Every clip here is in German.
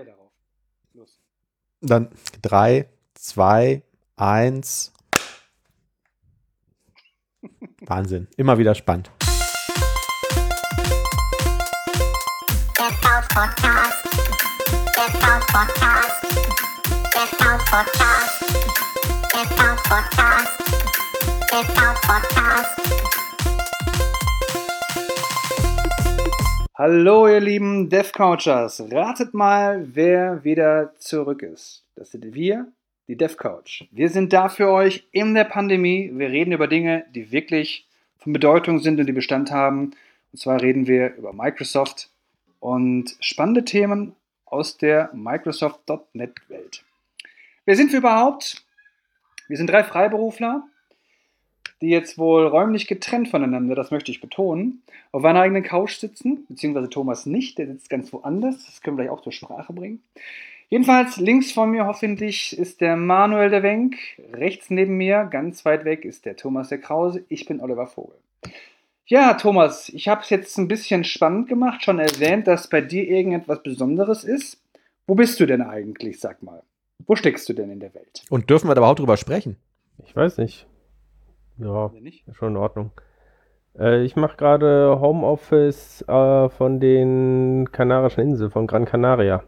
Ja, darauf. Los. Dann 3, 2, 1. Wahnsinn. Immer wieder spannend. Der Couch Podcast. Der Couch Podcast. Der Couch Podcast. Der Couch Podcast. Der Couch Podcast. Hallo, ihr lieben DevCouchers. Ratet mal, wer wieder zurück ist. Das sind wir, die DevCouch. Wir sind da für euch in der Pandemie. Wir reden über Dinge, die wirklich von Bedeutung sind und die Bestand haben. Und zwar reden wir über Microsoft und spannende Themen aus der Microsoft.NET-Welt. Wer sind wir überhaupt? Wir sind drei Freiberufler, die jetzt wohl räumlich getrennt voneinander, das möchte ich betonen, auf einer eigenen Couch sitzen, beziehungsweise Thomas nicht, der sitzt ganz woanders, das können wir gleich auch zur Sprache bringen. Jedenfalls links von mir hoffentlich ist der Manuel der Wenk, rechts neben mir, ganz weit weg, ist der Thomas der Krause, ich bin Oliver Vogel. Ja, Thomas, ich habe es jetzt ein bisschen spannend gemacht, schon erwähnt, dass bei dir irgendetwas Besonderes ist. Wo bist du denn eigentlich, sag mal? Wo steckst du denn in der Welt? Und dürfen wir da überhaupt drüber sprechen? Ich weiß nicht. Ja, schon in Ordnung. Äh, ich mache gerade Homeoffice äh, von den Kanarischen Inseln, von Gran Canaria.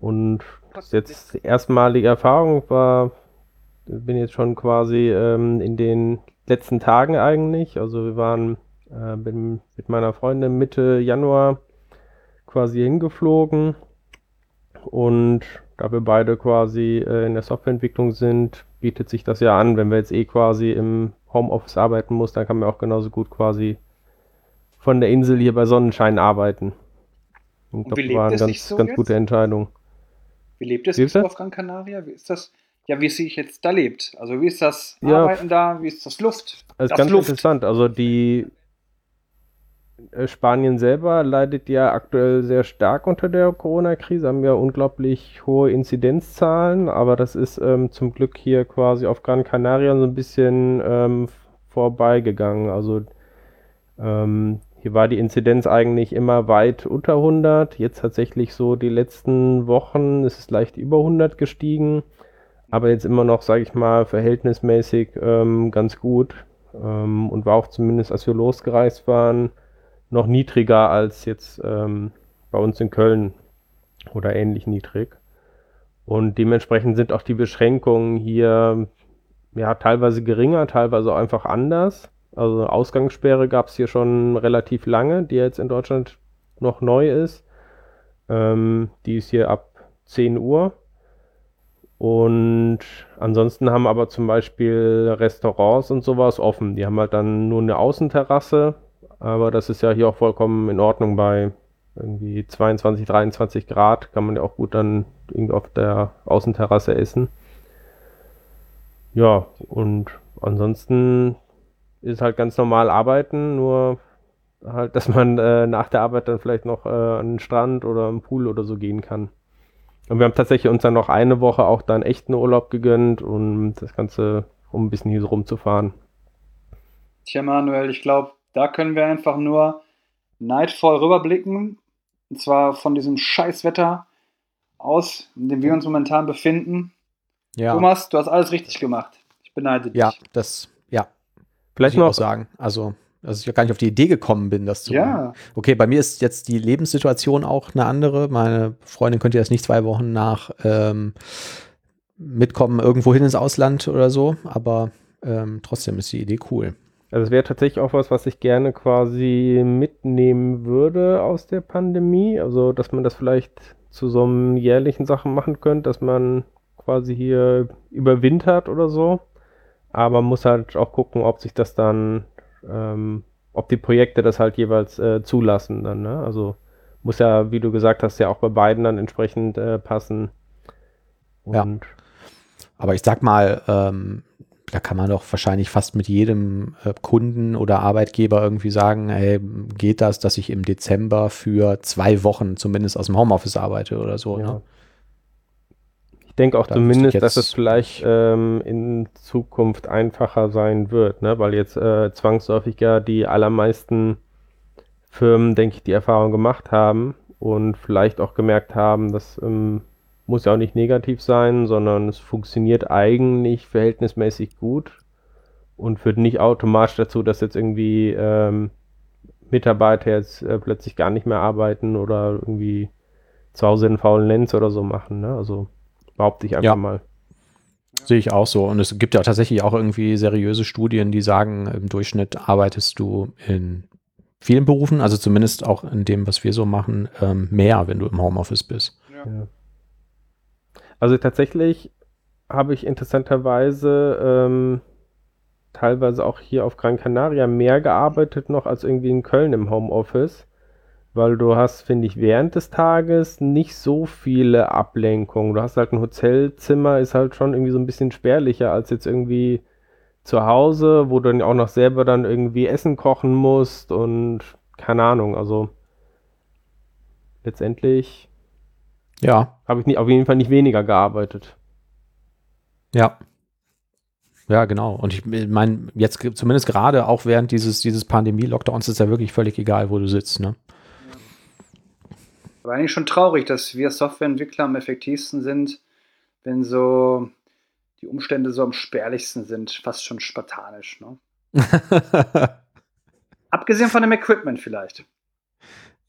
Und das ist jetzt die erstmalige Erfahrung, war, bin jetzt schon quasi ähm, in den letzten Tagen eigentlich. Also wir waren äh, bin mit meiner Freundin Mitte Januar quasi hingeflogen. Und da wir beide quasi äh, in der Softwareentwicklung sind, bietet sich das ja an, wenn wir jetzt eh quasi im Homeoffice arbeiten muss, dann kann man auch genauso gut quasi von der Insel hier bei Sonnenschein arbeiten. Und, Und das war eine ganz, so ganz jetzt? gute Entscheidung. Wie lebt es bitte? auf Gran Canaria? Wie ist das? Ja, wie es sich jetzt da lebt. Also wie ist das Ja. Arbeiten da? Wie ist das Luft? Das ist das ganz Luft. interessant. Also die Spanien selber leidet ja aktuell sehr stark unter der Corona-Krise, haben ja unglaublich hohe Inzidenzzahlen, aber das ist ähm, zum Glück hier quasi auf Gran Canaria so ein bisschen ähm, vorbeigegangen. Also ähm, hier war die Inzidenz eigentlich immer weit unter 100. Jetzt tatsächlich so die letzten Wochen ist es leicht über 100 gestiegen, aber jetzt immer noch, sage ich mal, verhältnismäßig ähm, ganz gut ähm, und war auch zumindest, als wir losgereist waren, noch niedriger als jetzt ähm, bei uns in Köln oder ähnlich niedrig. Und dementsprechend sind auch die Beschränkungen hier ja teilweise geringer, teilweise einfach anders. Also Ausgangssperre gab es hier schon relativ lange, die jetzt in Deutschland noch neu ist. Ähm, die ist hier ab 10 Uhr. Und ansonsten haben aber zum Beispiel Restaurants und sowas offen. Die haben halt dann nur eine Außenterrasse, aber das ist ja hier auch vollkommen in Ordnung bei irgendwie 22, 23 Grad. Kann man ja auch gut dann irgendwie auf der Außenterrasse essen. Ja, und ansonsten ist halt ganz normal arbeiten, nur halt, dass man äh, nach der Arbeit dann vielleicht noch äh, an den Strand oder am Pool oder so gehen kann. Und wir haben tatsächlich uns dann noch eine Woche auch dann echten Urlaub gegönnt, um das Ganze, um ein bisschen hier so rumzufahren. Tja, Manuel, ich glaube, da können wir einfach nur neidvoll rüberblicken. Und zwar von diesem Scheißwetter aus, in dem wir uns momentan befinden. Ja. Thomas, du hast alles richtig gemacht. Ich beneide dich. Ja, das, ja, Vielleicht muss ich auch noch, sagen. Also, dass ich ja gar nicht auf die Idee gekommen bin, das zu machen. Ja, Okay, bei mir ist jetzt die Lebenssituation auch eine andere. Meine Freundin könnte jetzt nicht zwei Wochen nach ähm, mitkommen, irgendwo hin ins Ausland oder so, aber ähm, trotzdem ist die Idee cool. Also es wäre tatsächlich auch was, was ich gerne quasi mitnehmen würde aus der Pandemie. Also, dass man das vielleicht zu so einem jährlichen Sachen machen könnte, dass man quasi hier überwintert oder so. Aber muss halt auch gucken, ob sich das dann, ähm, ob die Projekte das halt jeweils äh, zulassen dann, ne? Also muss ja, wie du gesagt hast, ja auch bei beiden dann entsprechend äh, passen. Ja. Und Aber ich sag mal, ähm, da kann man doch wahrscheinlich fast mit jedem äh, Kunden oder Arbeitgeber irgendwie sagen, ey, geht das, dass ich im Dezember für zwei Wochen zumindest aus dem Homeoffice arbeite oder so. Ja. Ne? Ich denke auch Da zumindest, dass es vielleicht ähm, in Zukunft einfacher sein wird, ne? weil jetzt äh, zwangsläufig ja die allermeisten Firmen, denke ich, die Erfahrung gemacht haben, und vielleicht auch gemerkt haben, das ähm, muss ja auch nicht negativ sein, sondern es funktioniert eigentlich verhältnismäßig gut und führt nicht automatisch dazu, dass jetzt irgendwie ähm, Mitarbeiter jetzt äh, plötzlich gar nicht mehr arbeiten oder irgendwie zu Hause einen faulen Lenz oder so machen. Ne? Also behaupte ich einfach Ja. mal. Sehe ich auch so. Und es gibt ja tatsächlich auch irgendwie seriöse Studien, die sagen, im Durchschnitt arbeitest du in vielen Berufen, also zumindest auch in dem, was wir so machen, ähm, mehr, wenn du im Homeoffice bist. Ja. Also tatsächlich habe ich interessanterweise ähm, teilweise auch hier auf Gran Canaria mehr gearbeitet noch als irgendwie in Köln im Homeoffice, weil du hast, finde ich, während des Tages nicht so viele Ablenkungen. Du hast halt ein Hotelzimmer, ist halt schon irgendwie so ein bisschen spärlicher als jetzt irgendwie zu Hause, wo du dann auch noch selber dann irgendwie Essen kochen musst und keine Ahnung, also letztendlich Ja, habe ich nicht, auf jeden Fall nicht weniger gearbeitet. ja. Ja, genau. Und ich meine, jetzt zumindest gerade auch während dieses, dieses Pandemie-Lockdowns ist ja wirklich völlig egal, wo du sitzt, ne? Aber eigentlich schon traurig, dass wir Softwareentwickler am effektivsten sind, wenn so die Umstände so am spärlichsten sind, fast schon spartanisch. Ne? Abgesehen von dem Equipment vielleicht.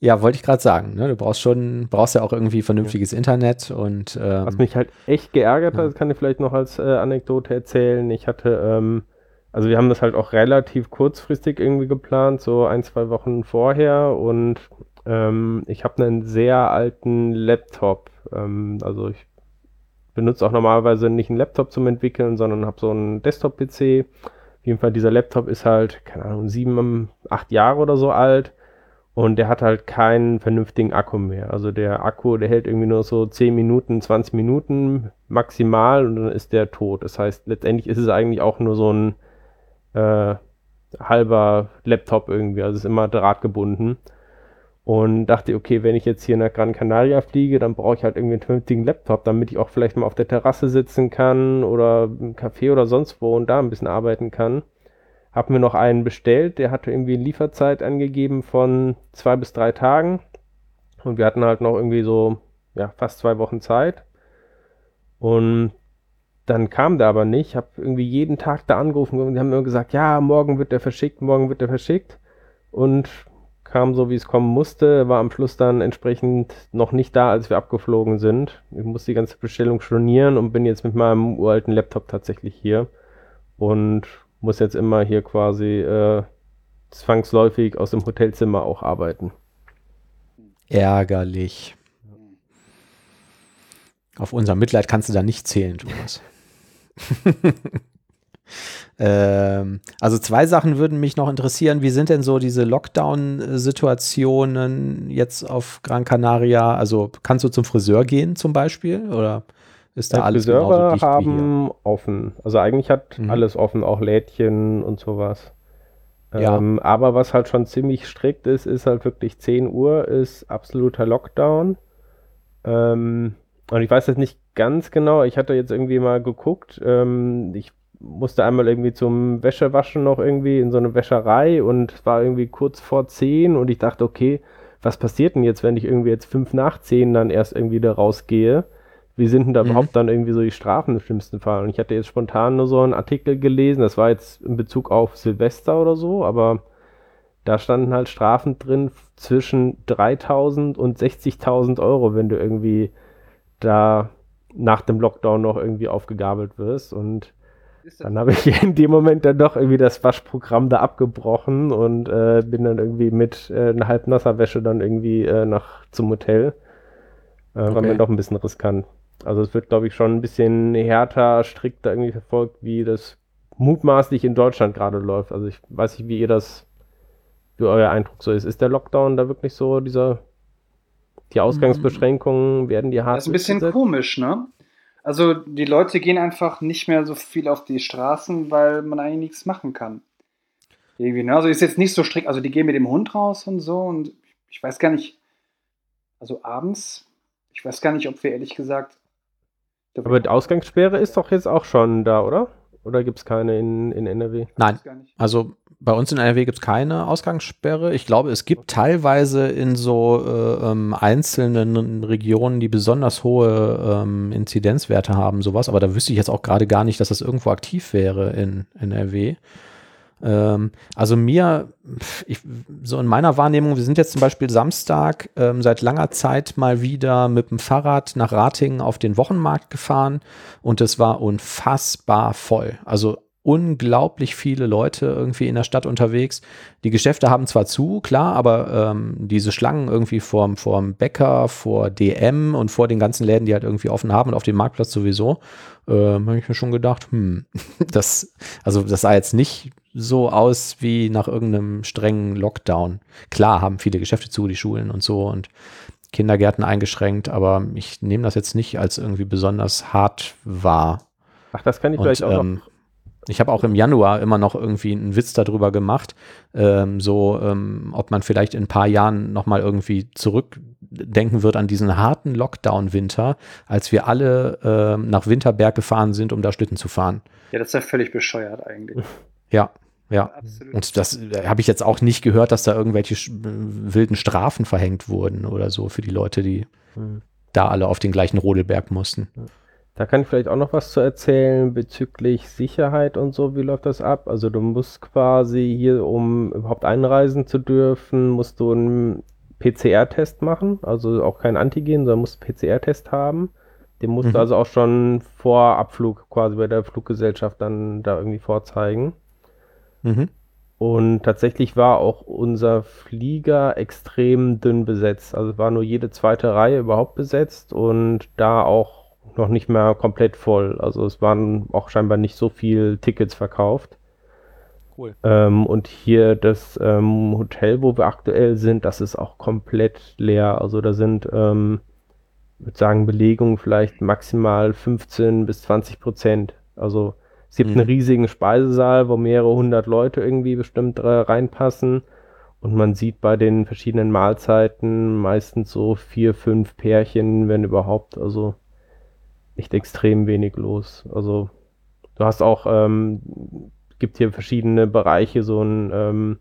Ja, wollte ich gerade sagen, ne? Du brauchst schon, brauchst ja auch irgendwie vernünftiges Internet und ähm, Was mich halt echt geärgert Ja. hat, das kann ich vielleicht noch als äh, Anekdote erzählen. Ich hatte, ähm, also wir haben das halt auch relativ kurzfristig irgendwie geplant, so ein, zwei Wochen vorher und ähm, ich habe einen sehr alten Laptop. Ähm, also ich benutze auch normalerweise nicht einen Laptop zum Entwickeln, sondern habe so einen Desktop-PC. Auf jeden Fall, dieser Laptop ist halt, keine Ahnung, sieben, acht Jahre oder so alt. Und der hat halt keinen vernünftigen Akku mehr. Also der Akku, der hält irgendwie nur so 10 Minuten, 20 Minuten maximal und dann ist der tot. Das heißt, letztendlich ist es eigentlich auch nur so ein äh, halber Laptop irgendwie. Also es ist immer drahtgebunden. Und dachte, okay, wenn ich jetzt hier nach Gran Canaria fliege, dann brauche ich halt irgendwie einen vernünftigen Laptop, damit ich auch vielleicht mal auf der Terrasse sitzen kann oder im Café oder sonst wo und da ein bisschen arbeiten kann. Hab mir noch einen bestellt, der hatte irgendwie eine Lieferzeit angegeben von zwei bis drei Tagen. Und wir hatten halt noch irgendwie so, ja, fast zwei Wochen Zeit. Und dann kam der aber nicht. Hab irgendwie jeden Tag da angerufen und die haben mir gesagt, ja, morgen wird der verschickt, morgen wird der verschickt. Und kam so, wie es kommen musste, war am Schluss dann entsprechend noch nicht da, als wir abgeflogen sind. Ich musste die ganze Bestellung stornieren und bin jetzt mit meinem uralten Laptop tatsächlich hier und muss jetzt immer hier quasi äh, zwangsläufig aus dem Hotelzimmer auch arbeiten. ärgerlich. Auf unser Mitleid kannst du da nicht zählen, Thomas. ähm, also zwei Sachen würden mich noch interessieren. Wie sind denn so diese Lockdown-Situationen jetzt auf Gran Canaria? Also kannst du zum Friseur gehen zum Beispiel? Oder ist da Ja, alles Friseure genauso dicht wie hier? haben offen. Also eigentlich hat Mhm. alles offen, auch Lädchen und sowas. Ja. Ähm, aber was halt schon ziemlich strikt ist, ist halt wirklich 10 Uhr ist absoluter Lockdown. Ähm, und ich weiß jetzt nicht ganz genau, ich hatte jetzt irgendwie mal geguckt, ähm, ich musste einmal irgendwie zum Wäschewaschen noch irgendwie in so eine Wäscherei und es war irgendwie kurz vor 10 und ich dachte, okay, was passiert denn jetzt, wenn ich irgendwie jetzt 5 nach 10 dann erst irgendwie da rausgehe? Wie sind denn da Mhm. überhaupt dann irgendwie so die Strafen im schlimmsten Fall? Und ich hatte jetzt spontan nur so einen Artikel gelesen, das war jetzt in Bezug auf Silvester oder so, aber da standen halt Strafen drin zwischen 3000 und 60.000 Euro, wenn du irgendwie da nach dem Lockdown noch irgendwie aufgegabelt wirst. Und dann habe ich in dem Moment dann doch irgendwie das Waschprogramm da abgebrochen und äh, bin dann irgendwie mit äh, einer halbnasser Wäsche dann irgendwie äh, nach zum Hotel. Äh, War Okay. mir doch ein bisschen riskant. Also es wird, glaube ich, schon ein bisschen härter, strikter irgendwie verfolgt, wie das mutmaßlich in Deutschland gerade läuft. Also ich weiß nicht, wie ihr das, wie euer Eindruck so ist. Ist der Lockdown da wirklich so, dieser, die Ausgangsbeschränkungen, werden die hart Das ist ein bisschen durchgesetzt? komisch, ne? Also die Leute gehen einfach nicht mehr so viel auf die Straßen, weil man eigentlich nichts machen kann. Irgendwie, ne? Also ist jetzt nicht so strikt, also die gehen mit dem Hund raus und so und ich weiß gar nicht, also abends, ich weiß gar nicht, ob wir ehrlich gesagt. Aber die Ausgangssperre ist doch jetzt auch schon da, oder? Oder gibt es keine in, in NRW? Nein, Gar nicht. also bei uns in NRW gibt es keine Ausgangssperre. Ich glaube, es gibt teilweise in so äh, ähm, einzelnen Regionen, die besonders hohe ähm, Inzidenzwerte haben, sowas. Aber da wüsste ich jetzt auch gerade gar nicht, dass das irgendwo aktiv wäre in NRW. Ähm, also mir, ich, so in meiner Wahrnehmung, wir sind jetzt zum Beispiel Samstag ähm, seit langer Zeit mal wieder mit dem Fahrrad nach Ratingen auf den Wochenmarkt gefahren und es war unfassbar voll. Also unglaublich viele Leute irgendwie in der Stadt unterwegs. Die Geschäfte haben zwar zu, klar, aber ähm, diese Schlangen irgendwie vorm, vorm Bäcker, vor DM und vor den ganzen Läden, die halt irgendwie offen haben und auf dem Marktplatz sowieso, ähm, habe ich mir schon gedacht, hm, das, also das sah jetzt nicht so aus wie nach irgendeinem strengen Lockdown. Klar haben viele Geschäfte zu, die Schulen und so und Kindergärten eingeschränkt, aber ich nehme das jetzt nicht als irgendwie besonders hart wahr. Ach, das kann ich Und, vielleicht auch ähm, noch. Ich habe auch im Januar immer noch irgendwie einen Witz darüber gemacht, ähm, so ähm, ob man vielleicht in ein paar Jahren nochmal irgendwie zurückdenken wird an diesen harten Lockdown-Winter, als wir alle ähm, nach Winterberg gefahren sind, um da Schlitten zu fahren. Ja, das ist ja völlig bescheuert eigentlich. Ja, ja. Absolut. Und das äh, habe ich jetzt auch nicht gehört, dass da irgendwelche äh, wilden Strafen verhängt wurden oder so für die Leute, die Hm. da alle auf den gleichen Rodelberg mussten. Da kann ich vielleicht auch noch was zu erzählen bezüglich Sicherheit und so. Wie läuft das ab? Also du musst quasi hier, um überhaupt einreisen zu dürfen, musst du einen PCR-Test machen. Also auch kein Antigen, sondern musst einen PCR-Test haben. Den musst Mhm. du also auch schon vor Abflug quasi bei der Fluggesellschaft dann da irgendwie vorzeigen. Mhm. Und tatsächlich war auch unser Flieger extrem dünn besetzt. Also war nur jede zweite Reihe überhaupt besetzt und da auch noch nicht mehr komplett voll. Also es waren auch scheinbar nicht so viel Tickets verkauft. Cool. Ähm, und hier das ähm, Hotel, wo wir aktuell sind, das ist auch komplett leer. Also da sind, ähm, ich würde sagen, Belegungen vielleicht maximal 15 bis 20 Prozent. Also es gibt Mhm. einen riesigen Speisesaal, wo mehrere hundert Leute irgendwie bestimmt äh, reinpassen. Und man sieht bei den verschiedenen Mahlzeiten meistens so vier, fünf Pärchen, wenn überhaupt. Also echt extrem wenig los. Also du hast auch, ähm, gibt hier verschiedene Bereiche, so ein, ähm,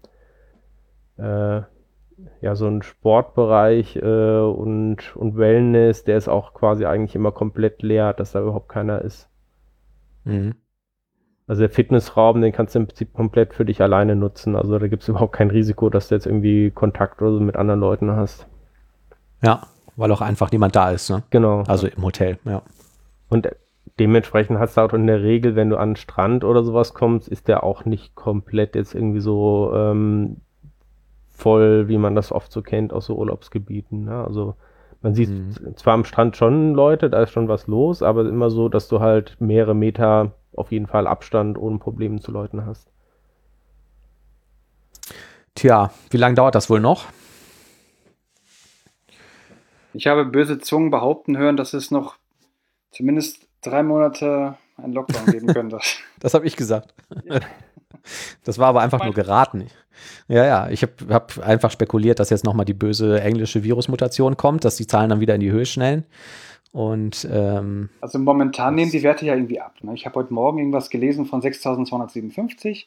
äh, ja, so ein Sportbereich äh, und, und Wellness, der ist auch quasi eigentlich immer komplett leer, dass da überhaupt keiner ist. Mhm. Also der Fitnessraum, den kannst du im Prinzip komplett für dich alleine nutzen. Also da gibt es überhaupt kein Risiko, dass du jetzt irgendwie Kontakt oder so mit anderen Leuten hast. Ja, weil auch einfach niemand da ist, ne? Genau. Also im Hotel, ja. Und dementsprechend hast du auch in der Regel, wenn du an den Strand oder sowas kommst, ist der auch nicht komplett jetzt irgendwie so ähm, voll, wie man das oft so kennt aus so Urlaubsgebieten. Ne? Also man sieht Mhm. zwar am Strand schon Leute, da ist schon was los, aber immer so, dass du halt mehrere Meter auf jeden Fall Abstand ohne Probleme zu Leuten hast. Tja, wie lange dauert das wohl noch? Ich habe böse Zungen behaupten hören, dass es noch zumindest drei Monate einen Lockdown geben könnte. Das habe ich gesagt. Das war aber einfach nur geraten. Ja, ja, ich habe hab einfach spekuliert, dass jetzt nochmal die böse englische Virusmutation kommt, dass die Zahlen dann wieder in die Höhe schnellen. Und ähm, Also momentan nehmen die Werte ja irgendwie ab. Ne? Ich habe heute Morgen irgendwas gelesen von 6.257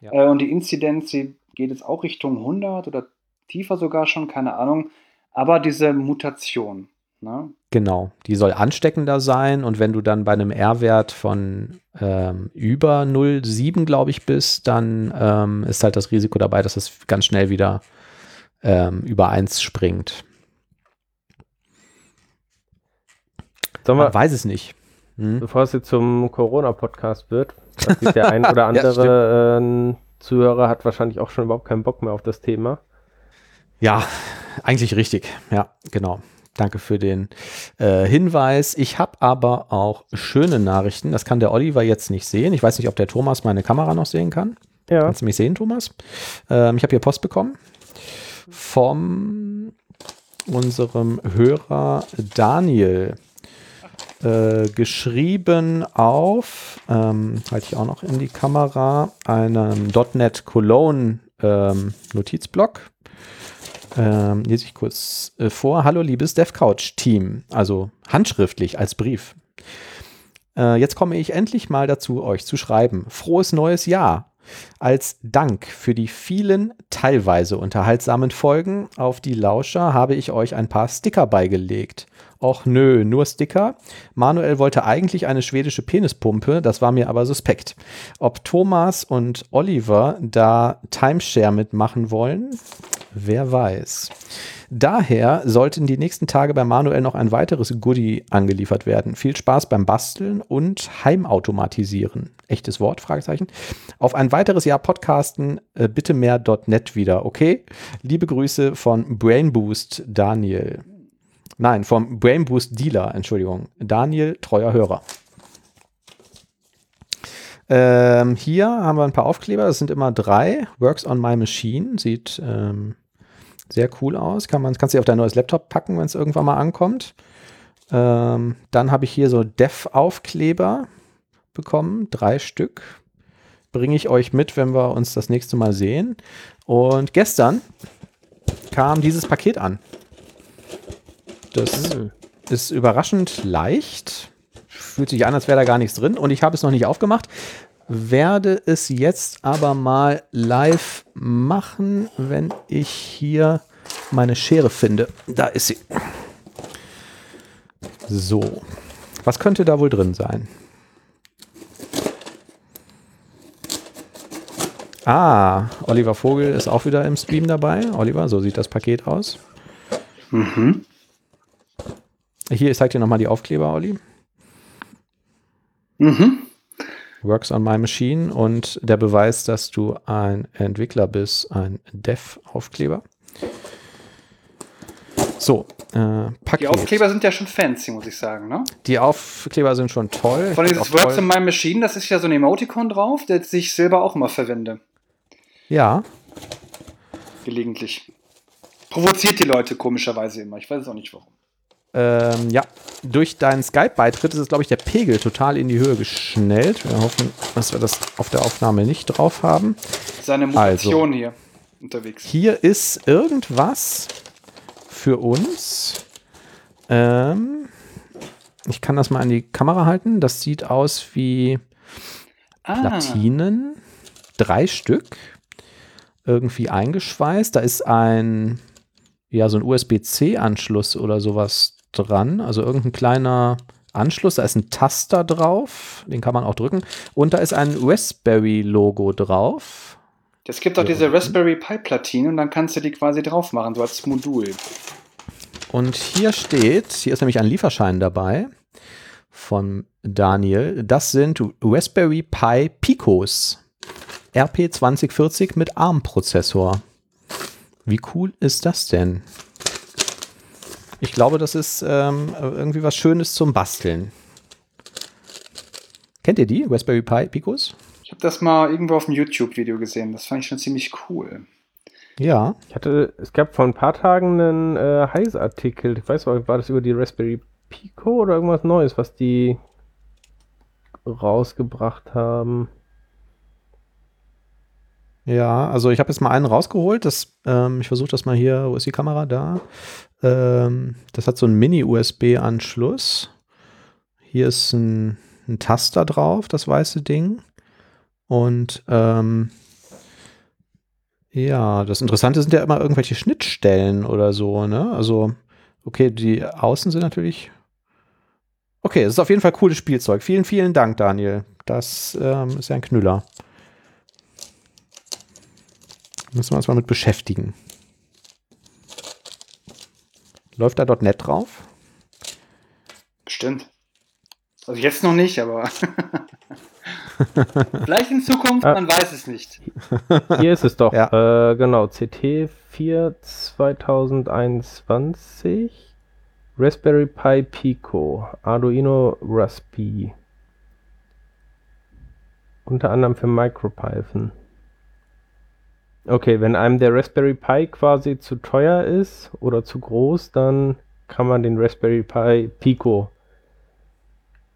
Ja. äh, und die Inzidenz, die geht jetzt auch Richtung 100 oder tiefer sogar schon, keine Ahnung. Aber diese Mutation, ne? genau, die soll ansteckender sein. Und wenn du dann bei einem R-Wert von ähm, über 0,7, glaube ich, bist, dann ähm, ist halt das Risiko dabei, dass es ganz schnell wieder ähm, über 1 springt. Sollen Man weiß es nicht. Hm? bevor es jetzt zum Corona-Podcast wird, das der ein oder Ja, andere ähm, Zuhörer hat wahrscheinlich auch schon überhaupt keinen Bock mehr auf das Thema. Ja, eigentlich richtig. Ja, genau. Danke für den äh, Hinweis. Ich habe aber auch schöne Nachrichten. Das kann der Oliver jetzt nicht sehen. Ich weiß nicht, ob der Thomas meine Kamera noch sehen kann. Ja. Kannst du mich sehen, Thomas? Ähm, ich habe hier Post bekommen vom unserem Hörer Daniel. Äh, geschrieben auf, ähm, halte ich auch noch in die Kamera, einem .NET Cologne ähm, Notizblock. Ähm, lese ich kurz äh, vor. Hallo, liebes DevCouch-Team. Also handschriftlich als Brief. Äh, jetzt komme ich endlich mal dazu, euch zu schreiben. Frohes neues Jahr. Als Dank für die vielen teilweise unterhaltsamen Folgen auf die Lauscher habe ich euch ein paar Sticker beigelegt. Och nö, nur Sticker. Manuel wollte eigentlich eine schwedische Penispumpe, das war mir aber suspekt. Ob Thomas und Oliver da Timeshare mitmachen wollen? Wer weiß. Daher sollten die nächsten Tage bei Manuel noch ein weiteres Goodie angeliefert werden. Viel Spaß beim Basteln und Heimautomatisieren. Echtes Wort? Fragezeichen. Auf ein weiteres Jahr Podcasten äh, bitte mehr .net wieder, okay? Liebe Grüße von Brainboost Daniel. Nein, vom Brainboost Dealer, Entschuldigung. Daniel, treuer Hörer. Ähm, hier haben wir ein paar Aufkleber, das sind immer drei. Works on my machine, sieht ähm, sehr cool aus. Kann man, kannst du auf dein neues Laptop packen, wenn es irgendwann mal ankommt. Ähm, dann habe ich hier so Dev-Aufkleber bekommen, drei Stück. Bringe ich euch mit, wenn wir uns das nächste Mal sehen. Und gestern kam dieses Paket an. Das Hm. ist überraschend leicht. Fühlt sich an, als wäre da gar nichts drin. Und ich habe es noch nicht aufgemacht. Werde es jetzt aber mal live machen, wenn ich hier meine Schere finde. Da ist sie. So. Was könnte da wohl drin sein? Ah, Oliver Vogel ist auch wieder im Stream dabei. Oliver, so sieht das Paket aus. Mhm. Hier, ich zeig dir nochmal die Aufkleber, Olli. Mhm. Works on my machine und der Beweis, dass du ein Entwickler bist, ein Dev-Aufkleber. So, äh, Paket. Die Aufkleber sind ja schon fancy, muss ich sagen. Ne? Die Aufkleber sind schon toll. Von dieses Works toll- in My Machine, das ist ja so ein Emoticon drauf, das ich selber auch immer verwende. Ja, Gelegentlich. Provoziert die Leute komischerweise immer. Ich weiß es auch nicht warum. Ähm, ja. Durch deinen Skype-Beitritt ist es, glaube ich, der Pegel total in die Höhe geschnellt. Wir hoffen, dass wir das auf der Aufnahme nicht drauf haben. Seine Also. Mutation hier unterwegs. Hier ist irgendwas für uns. Ähm, ich kann das mal an die Kamera halten. Das sieht aus wie Ah, Platinen. Drei Stück. Irgendwie eingeschweißt. Da ist ein, ja, so ein USB-C-Anschluss oder sowas dran. Also irgendein kleiner Anschluss. Da ist ein Taster drauf. Den kann man auch drücken. Und da ist ein Raspberry-Logo drauf. es gibt auch diese Raspberry Pi Platine und dann kannst du die quasi drauf machen, so als Modul. Und hier steht, hier ist nämlich ein Lieferschein dabei von Daniel. Das sind Raspberry Pi Picos RP 2040 mit ARM-Prozessor. Wie cool ist das denn? Ich glaube, das ist ähm, irgendwie was Schönes zum Basteln. Kennt ihr die, Raspberry Pi Picos? Ich habe das mal irgendwo auf dem YouTube-Video gesehen. Das fand ich schon ziemlich cool. Ja. Ich hatte, es gab vor ein paar Tagen einen äh, Heise-Artikel, ich weiß nicht, war das über die Raspberry Pico oder irgendwas Neues, was die rausgebracht haben? Ja, also ich habe jetzt mal einen rausgeholt. Das, ähm, ich versuche das mal hier. Wo ist die Kamera? Da. Ähm, das hat so einen Mini-USB-Anschluss. Hier ist ein, ein Taster drauf, das weiße Ding. Und ähm, ja, das Interessante sind ja immer irgendwelche Schnittstellen oder so, ne? Also, okay, die Außen sind natürlich. Okay, es ist auf jeden Fall cooles Spielzeug. Vielen, vielen Dank, Daniel. Das ähm, ist ja ein Knüller. Müssen wir uns mal mit beschäftigen. Läuft da .NET drauf? Bestimmt. Also jetzt noch nicht, aber vielleicht in Zukunft, Ah. man weiß es nicht. Hier ist es doch. Ja. Äh, genau, CT4 2021. Raspberry Pi Pico. Arduino Raspi. Unter anderem für MicroPython. Okay, wenn einem der Raspberry Pi quasi zu teuer ist oder zu groß, dann kann man den Raspberry Pi Pico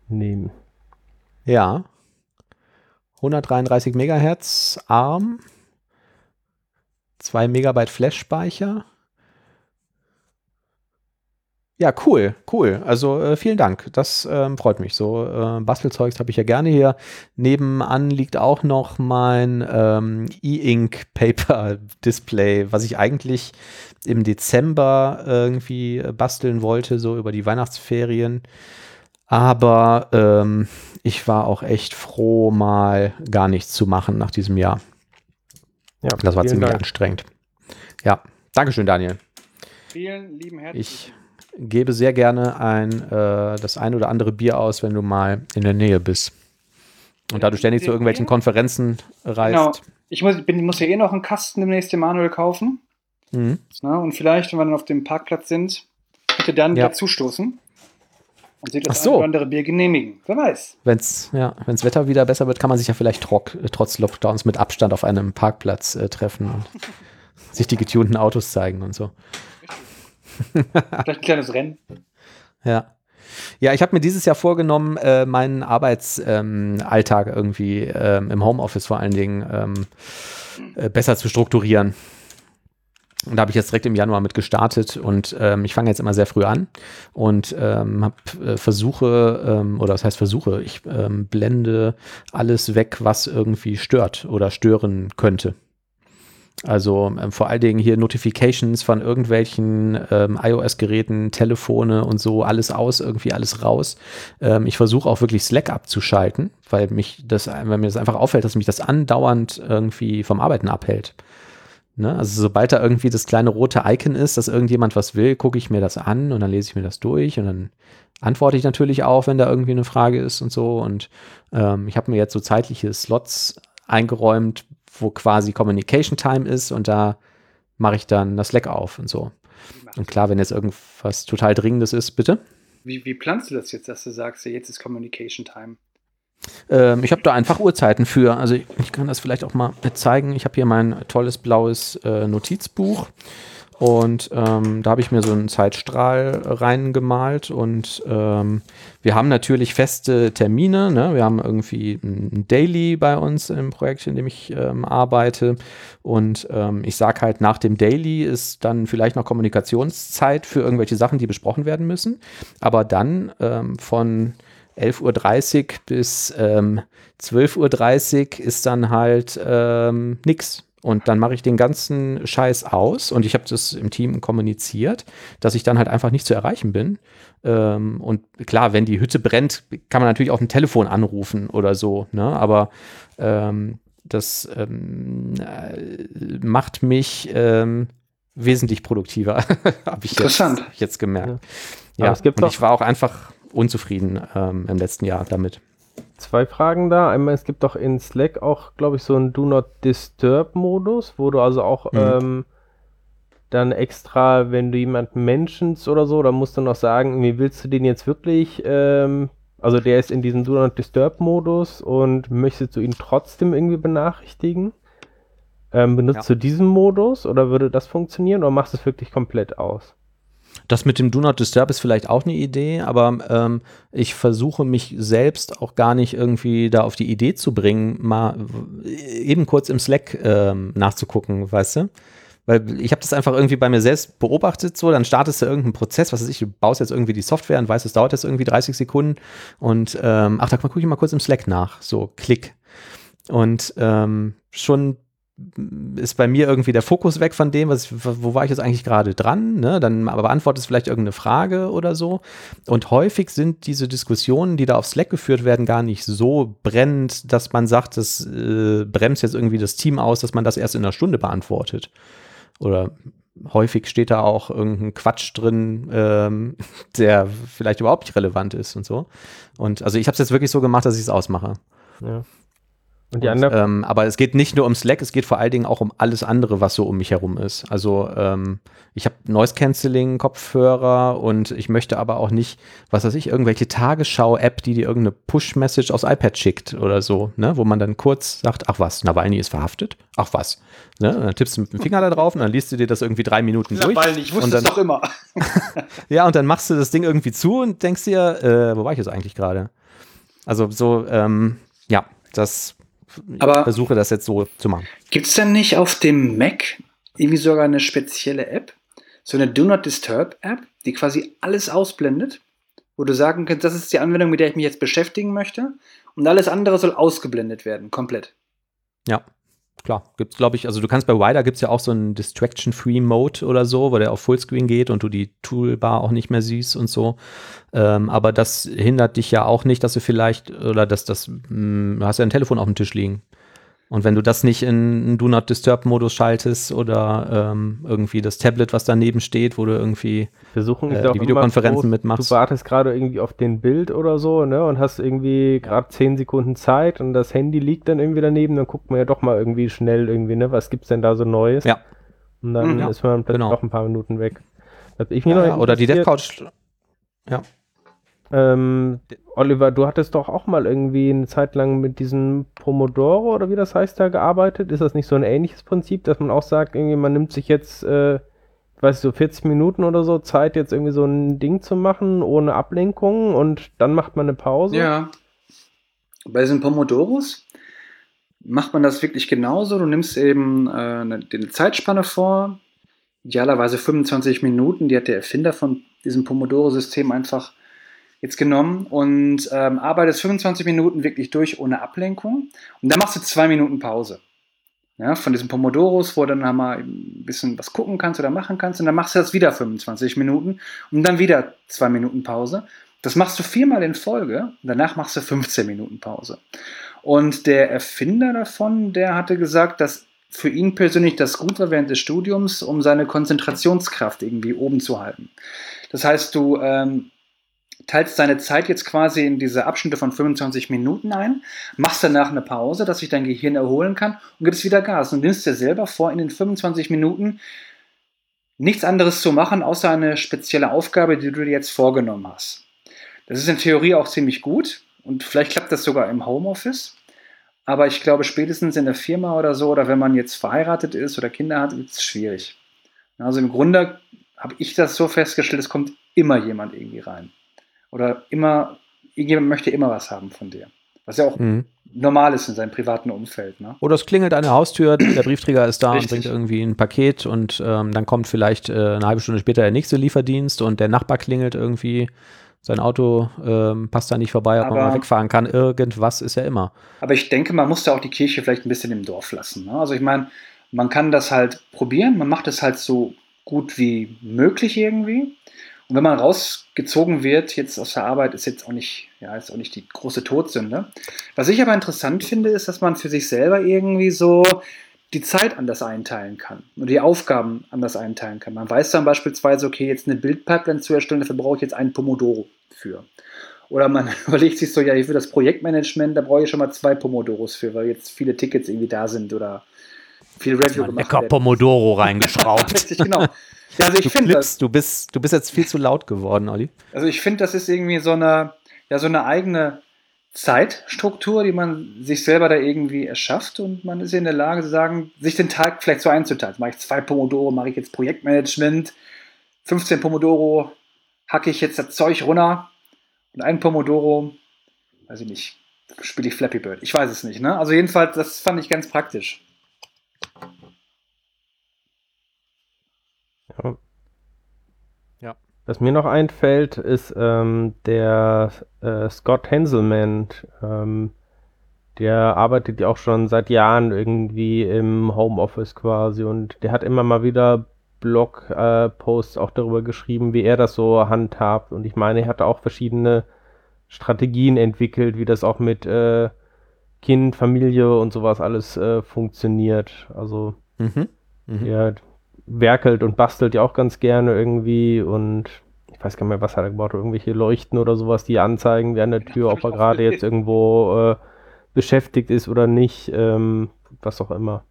nehmen. Ja. 133 Megahertz ARM. 2 Megabyte Flash-Speicher. Ja, cool, cool. Also äh, vielen Dank. Das ähm, freut mich. So äh, Bastelzeugs habe ich ja gerne hier. Nebenan liegt auch noch mein ähm, E-Ink Paper Display, was ich eigentlich im Dezember irgendwie äh, basteln wollte, so über die Weihnachtsferien. Aber ähm, ich war auch echt froh, mal gar nichts zu machen nach diesem Jahr. Ja, Das war ziemlich Dank. anstrengend. Ja, Dankeschön, Daniel. Vielen lieben Herzlichen Ich gebe sehr gerne ein, äh, das ein oder andere Bier aus, wenn du mal in der Nähe bist. Und da du ständig zu irgendwelchen Konferenzen reist. Genau. Ich muss, bin, muss ja eh noch einen Kasten demnächst Emanuel kaufen. Mhm. Ne? Und vielleicht, wenn wir dann auf dem Parkplatz sind, bitte dann Ja. dazustoßen und sich das so. ein oder andere Bier genehmigen. Wer weiß. Wenn's, ja, wenn's Wetter wieder besser wird, kann man sich ja vielleicht trock, äh, trotz Lockdowns mit Abstand auf einem Parkplatz äh, treffen und sich die getunten Autos zeigen und so. Vielleicht ein kleines Rennen. Ja. Ja, ich habe mir dieses Jahr vorgenommen, äh, meinen Arbeitsalltag ähm, irgendwie ähm, im Homeoffice vor allen Dingen ähm, äh, besser zu strukturieren. Und da habe ich jetzt direkt im Januar mit gestartet und ähm, ich fange jetzt immer sehr früh an und ähm, habe äh, Versuche, ähm, oder was heißt Versuche, ich blende alles weg, was irgendwie stört oder stören könnte. Also ähm, vor allen Dingen hier Notifications von irgendwelchen ähm, iOS-Geräten, Telefone und so, alles aus, irgendwie alles raus. Ähm, ich versuche auch wirklich Slack abzuschalten, weil mich das, weil mir das einfach auffällt, dass mich das andauernd irgendwie vom Arbeiten abhält. Ne? Also sobald da irgendwie das kleine rote Icon ist, dass irgendjemand was will, gucke ich mir das an und dann lese ich mir das durch und dann antworte ich natürlich auch, wenn da irgendwie eine Frage ist und so. Und ähm, ich habe mir jetzt so zeitliche Slots eingeräumt, wo quasi Communication Time ist und da mache ich dann das Slack auf und so. Und klar, wenn jetzt irgendwas total Dringendes ist, bitte. Wie, wie planst du das jetzt, dass du sagst, jetzt ist Communication Time? Ähm, ich habe da einfach Uhrzeiten für. Also ich, ich kann das vielleicht auch mal zeigen. Ich habe hier mein tolles blaues äh, Notizbuch und ähm, da habe ich mir so einen Zeitstrahl reingemalt und ähm, wir haben natürlich feste Termine. Ne? Wir haben irgendwie ein Daily bei uns im Projekt, in dem ich ähm, arbeite und ähm, ich sage halt, nach dem Daily ist dann vielleicht noch Kommunikationszeit für irgendwelche Sachen, die besprochen werden müssen. Aber dann ähm, von 11.30 Uhr bis ähm, 12.30 Uhr ist dann halt ähm, nix. Und dann mache ich den ganzen Scheiß aus und ich habe das im Team kommuniziert, dass ich dann halt einfach nicht zu erreichen bin. Ähm, und klar, wenn die Hütte brennt, kann man natürlich auch ein Telefon anrufen oder so, ne? Aber ähm, das ähm, äh, macht mich ähm, wesentlich produktiver, habe ich jetzt, Interessant. hab ich jetzt gemerkt. Aber Ja, es gibt und ich war auch einfach unzufrieden ähm, im letzten Jahr damit. Zwei Fragen da. Einmal, es gibt doch in Slack auch, glaube ich, so einen Do Not Disturb-Modus, wo du also auch Mhm. ähm, dann extra, wenn du jemanden mentionst oder so, dann musst du noch sagen, wie willst du den jetzt wirklich, ähm, also der ist in diesem Do Not Disturb-Modus und möchtest du ihn trotzdem irgendwie benachrichtigen? Ähm, benutzt Ja. du diesen Modus oder würde das funktionieren oder machst du es wirklich komplett aus? Das mit dem Do Not Disturb ist vielleicht auch eine Idee, aber ähm, ich versuche mich selbst auch gar nicht irgendwie da auf die Idee zu bringen, mal w- eben kurz im Slack ähm, nachzugucken, weißt du? Weil ich habe das einfach irgendwie bei mir selbst beobachtet, so, dann startest du irgendeinen Prozess, was weiß ich, du baust jetzt irgendwie die Software und weißt, es dauert jetzt irgendwie 30 Sekunden und ähm, ach, da gucke ich mal kurz im Slack nach, so, klick. Und ähm, schon ist bei mir irgendwie der Fokus weg von dem, was, wo war ich jetzt eigentlich gerade dran, ne? Dann aber beantwortest vielleicht irgendeine Frage oder so. Und häufig sind diese Diskussionen, die da auf Slack geführt werden, gar nicht so brennend, dass man sagt, das äh, bremst jetzt irgendwie das Team aus, dass man das erst in einer Stunde beantwortet. Oder häufig steht da auch irgendein Quatsch drin, ähm, der vielleicht überhaupt nicht relevant ist und so. Und also ich habe es jetzt wirklich so gemacht, dass ich es ausmache. Ja. Und die Und, andere ähm, aber es geht nicht nur um Slack, es geht vor allen Dingen auch um alles andere, was so um mich herum ist. Also ähm, ich habe Noise Cancelling Kopfhörer und ich möchte aber auch nicht, was weiß ich, irgendwelche Tagesschau-App, die dir irgendeine Push-Message aufs iPad schickt oder so, ne, wo man dann kurz sagt, ach was, Nawalny ist verhaftet, ach was, ne, und dann tippst du mit dem Finger da drauf und dann liest du dir das irgendwie drei Minuten durch. weil ich wusste und es doch immer. ja, und dann machst du das Ding irgendwie zu und denkst dir, äh, wo war ich jetzt eigentlich gerade? Also so, ähm, ja, das Aber- ich versuche das jetzt so zu machen. Gibt es denn nicht auf dem Mac irgendwie sogar eine spezielle App? So eine Do Not Disturb App, die quasi alles ausblendet, wo du sagen kannst, das ist die Anwendung, mit der ich mich jetzt beschäftigen möchte und alles andere soll ausgeblendet werden, komplett. Ja, klar. Gibt's, glaube ich, also du kannst bei Wider gibt es ja auch so einen Distraction-Free-Mode oder so, wo der auf Fullscreen geht und du die Toolbar auch nicht mehr siehst und so. Ähm, aber das hindert dich ja auch nicht, dass du vielleicht, oder dass das, mh, du hast ja ein Telefon auf dem Tisch liegen. Und wenn du das nicht in Do Not Disturb-Modus schaltest oder ähm, irgendwie das Tablet, was daneben steht, wo du irgendwie Versuchen äh, ja die Videokonferenzen mitmachst. Du wartest gerade irgendwie auf den Bild oder so, ne? Und hast irgendwie gerade 10 Sekunden Zeit und das Handy liegt dann irgendwie daneben, dann guckt man ja doch mal irgendwie schnell irgendwie, ne? Was gibt's denn da so Neues? Ja. Und dann Mhm, ja. ist man plötzlich Genau. noch ein paar Minuten weg. Was ich mir Ja, noch ja, oder die Dev Couch. Ähm, Oliver, du hattest doch auch mal irgendwie eine Zeit lang mit diesem Pomodoro oder wie das heißt da gearbeitet. Ist das nicht so ein ähnliches Prinzip, dass man auch sagt, irgendwie man nimmt sich jetzt, äh, ich weiß nicht, so 40 Minuten oder so Zeit, jetzt irgendwie so ein Ding zu machen, ohne Ablenkung und dann macht man eine Pause? Ja. Bei diesen Pomodoros macht man das wirklich genauso. Du nimmst eben äh, eine, eine Zeitspanne vor, idealerweise 25 Minuten. Die hat der Erfinder von diesem Pomodoro-System einfach jetzt genommen und ähm, arbeitest 25 Minuten wirklich durch ohne Ablenkung. Und dann machst du zwei Minuten Pause. Ja, von diesen Pomodoros, wo du dann mal ein bisschen was gucken kannst oder machen kannst. Und dann machst du das wieder 25 Minuten und dann wieder zwei Minuten Pause. Das machst du viermal in Folge. Und danach machst du 15 Minuten Pause. Und der Erfinder davon, der hatte gesagt, dass für ihn persönlich das gut war während des Studiums, um seine Konzentrationskraft irgendwie oben zu halten. Das heißt, du ähm, teilst deine Zeit jetzt quasi in diese Abschnitte von 25 Minuten ein, machst danach eine Pause, dass sich dein Gehirn erholen kann und gibst wieder Gas. Und nimmst dir selber vor, in den 25 Minuten nichts anderes zu machen, außer eine spezielle Aufgabe, die du dir jetzt vorgenommen hast. Das ist in Theorie auch ziemlich gut und vielleicht klappt das sogar im Homeoffice. Aber ich glaube, spätestens in der Firma oder so, oder wenn man jetzt verheiratet ist oder Kinder hat, ist es schwierig. Also im Grunde habe ich das so festgestellt, es kommt immer jemand irgendwie rein. Oder immer, irgendjemand möchte immer was haben von dir. Was ja auch Mhm. normal ist in seinem privaten Umfeld. Ne? Oder es klingelt an der Haustür, der Briefträger ist da Richtig. und bringt irgendwie ein Paket und ähm, dann kommt vielleicht äh, eine halbe Stunde später der nächste Lieferdienst und der Nachbar klingelt irgendwie, sein Auto ähm, passt da nicht vorbei, ob man Aber- mal wegfahren kann. Irgendwas ist ja immer. Aber ich denke, man muss da auch die Kirche vielleicht ein bisschen im Dorf lassen. Ne? Also ich meine, man kann das halt probieren, man macht es halt so gut wie möglich irgendwie. Und wenn man rausgezogen wird, jetzt aus der Arbeit, ist jetzt auch nicht, ja, ist auch nicht die große Todsünde. Was ich aber interessant finde, ist, dass man für sich selber irgendwie so die Zeit anders einteilen kann und die Aufgaben anders einteilen kann. Man weiß dann beispielsweise, okay, jetzt eine Bildpipeline zu erstellen, dafür brauche ich jetzt einen Pomodoro für. Oder man überlegt sich so, ja, für das Projektmanagement, da brauche ich schon mal zwei Pomodoros für, weil jetzt viele Tickets irgendwie da sind oder viel Review gemacht werden. Pomodoro reingeschraubt. Richtig, genau. Ja, also ich du finde das, du bist, du bist jetzt viel zu laut geworden, Olli. also ich finde, das ist irgendwie so eine, ja, so eine eigene Zeitstruktur, die man sich selber da irgendwie erschafft und man ist in der Lage zu sagen, sich den Tag vielleicht so einzuteilen. Mache ich zwei Pomodoro, mache ich jetzt Projektmanagement, 15 Pomodoro, hacke ich jetzt das Zeug runter und ein Pomodoro, weiß ich nicht, spiele ich Flappy Bird. Ich weiß es nicht, ne? Also jedenfalls, das fand ich ganz praktisch. Ja. Ja. Was mir noch einfällt, ist ähm, der äh, Scott Henselman. Ähm, der arbeitet ja auch schon seit Jahren irgendwie im Homeoffice quasi und der hat immer mal wieder Blog-Posts auch darüber geschrieben, wie er das so handhabt. Und ich meine, er hatte auch verschiedene Strategien entwickelt, wie das auch mit äh, Kind, Familie und sowas alles äh, funktioniert. Also Mhm. Mhm. er werkelt und bastelt ja auch ganz gerne irgendwie und ich weiß gar nicht mehr, was hat er gebaut, irgendwelche Leuchten oder sowas, die anzeigen, wer an der Tür, ob er gerade jetzt irgendwo äh, beschäftigt ist oder nicht, ähm, was auch immer.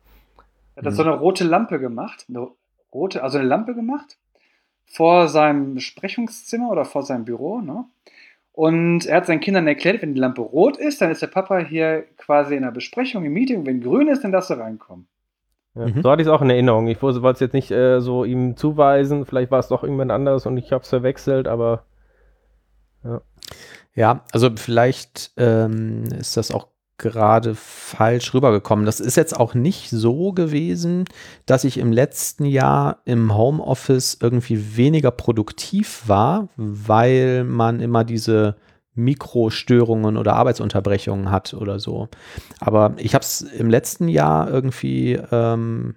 Er hat so eine rote Lampe gemacht, eine rote, also eine Lampe gemacht vor seinem Besprechungszimmer oder vor seinem Büro, ne? Und er hat seinen Kindern erklärt, wenn die Lampe rot ist, dann ist der Papa hier quasi in einer Besprechung, im Meeting. Wenn grün ist, dann darfst du reinkommen. Ja, Mhm. So hatte ich es auch in Erinnerung. Ich wollte es jetzt nicht äh, so ihm zuweisen, vielleicht war es doch irgendwann anders und ich habe es verwechselt, aber Ja, also vielleicht ähm, ist das auch gerade falsch rübergekommen. Das ist jetzt auch nicht so gewesen, dass ich im letzten Jahr im Homeoffice irgendwie weniger produktiv war, weil man immer diese Mikrostörungen oder Arbeitsunterbrechungen hat oder so. Aber ich habe es im letzten Jahr irgendwie ähm,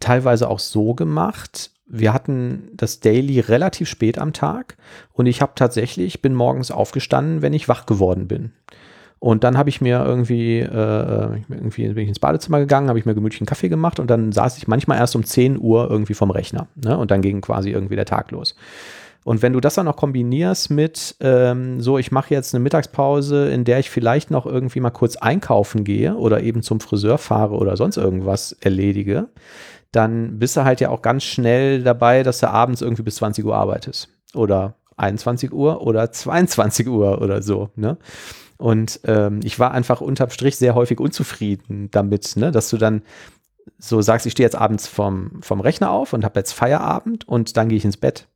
teilweise auch so gemacht. Wir hatten das Daily relativ spät am Tag und ich habe tatsächlich, bin morgens aufgestanden, wenn ich wach geworden bin. Und dann habe ich mir irgendwie, äh, irgendwie bin ich ins Badezimmer gegangen, habe ich mir gemütlich einen Kaffee gemacht und dann saß ich manchmal erst um 10 Uhr irgendwie vom Rechner. Ne? Und dann ging quasi irgendwie der Tag los. Und wenn du das dann noch kombinierst mit, ähm, so, ich mache jetzt eine Mittagspause, in der ich vielleicht noch irgendwie mal kurz einkaufen gehe oder eben zum Friseur fahre oder sonst irgendwas erledige, dann bist du halt ja auch ganz schnell dabei, dass du abends irgendwie bis 20 Uhr arbeitest. Oder 21 Uhr oder 22 Uhr oder so. Ne? Und ähm, ich war einfach unterm Strich sehr häufig unzufrieden damit, ne? dass du dann so sagst, ich stehe jetzt abends vom, vom Rechner auf und habe jetzt Feierabend und dann gehe ich ins Bett.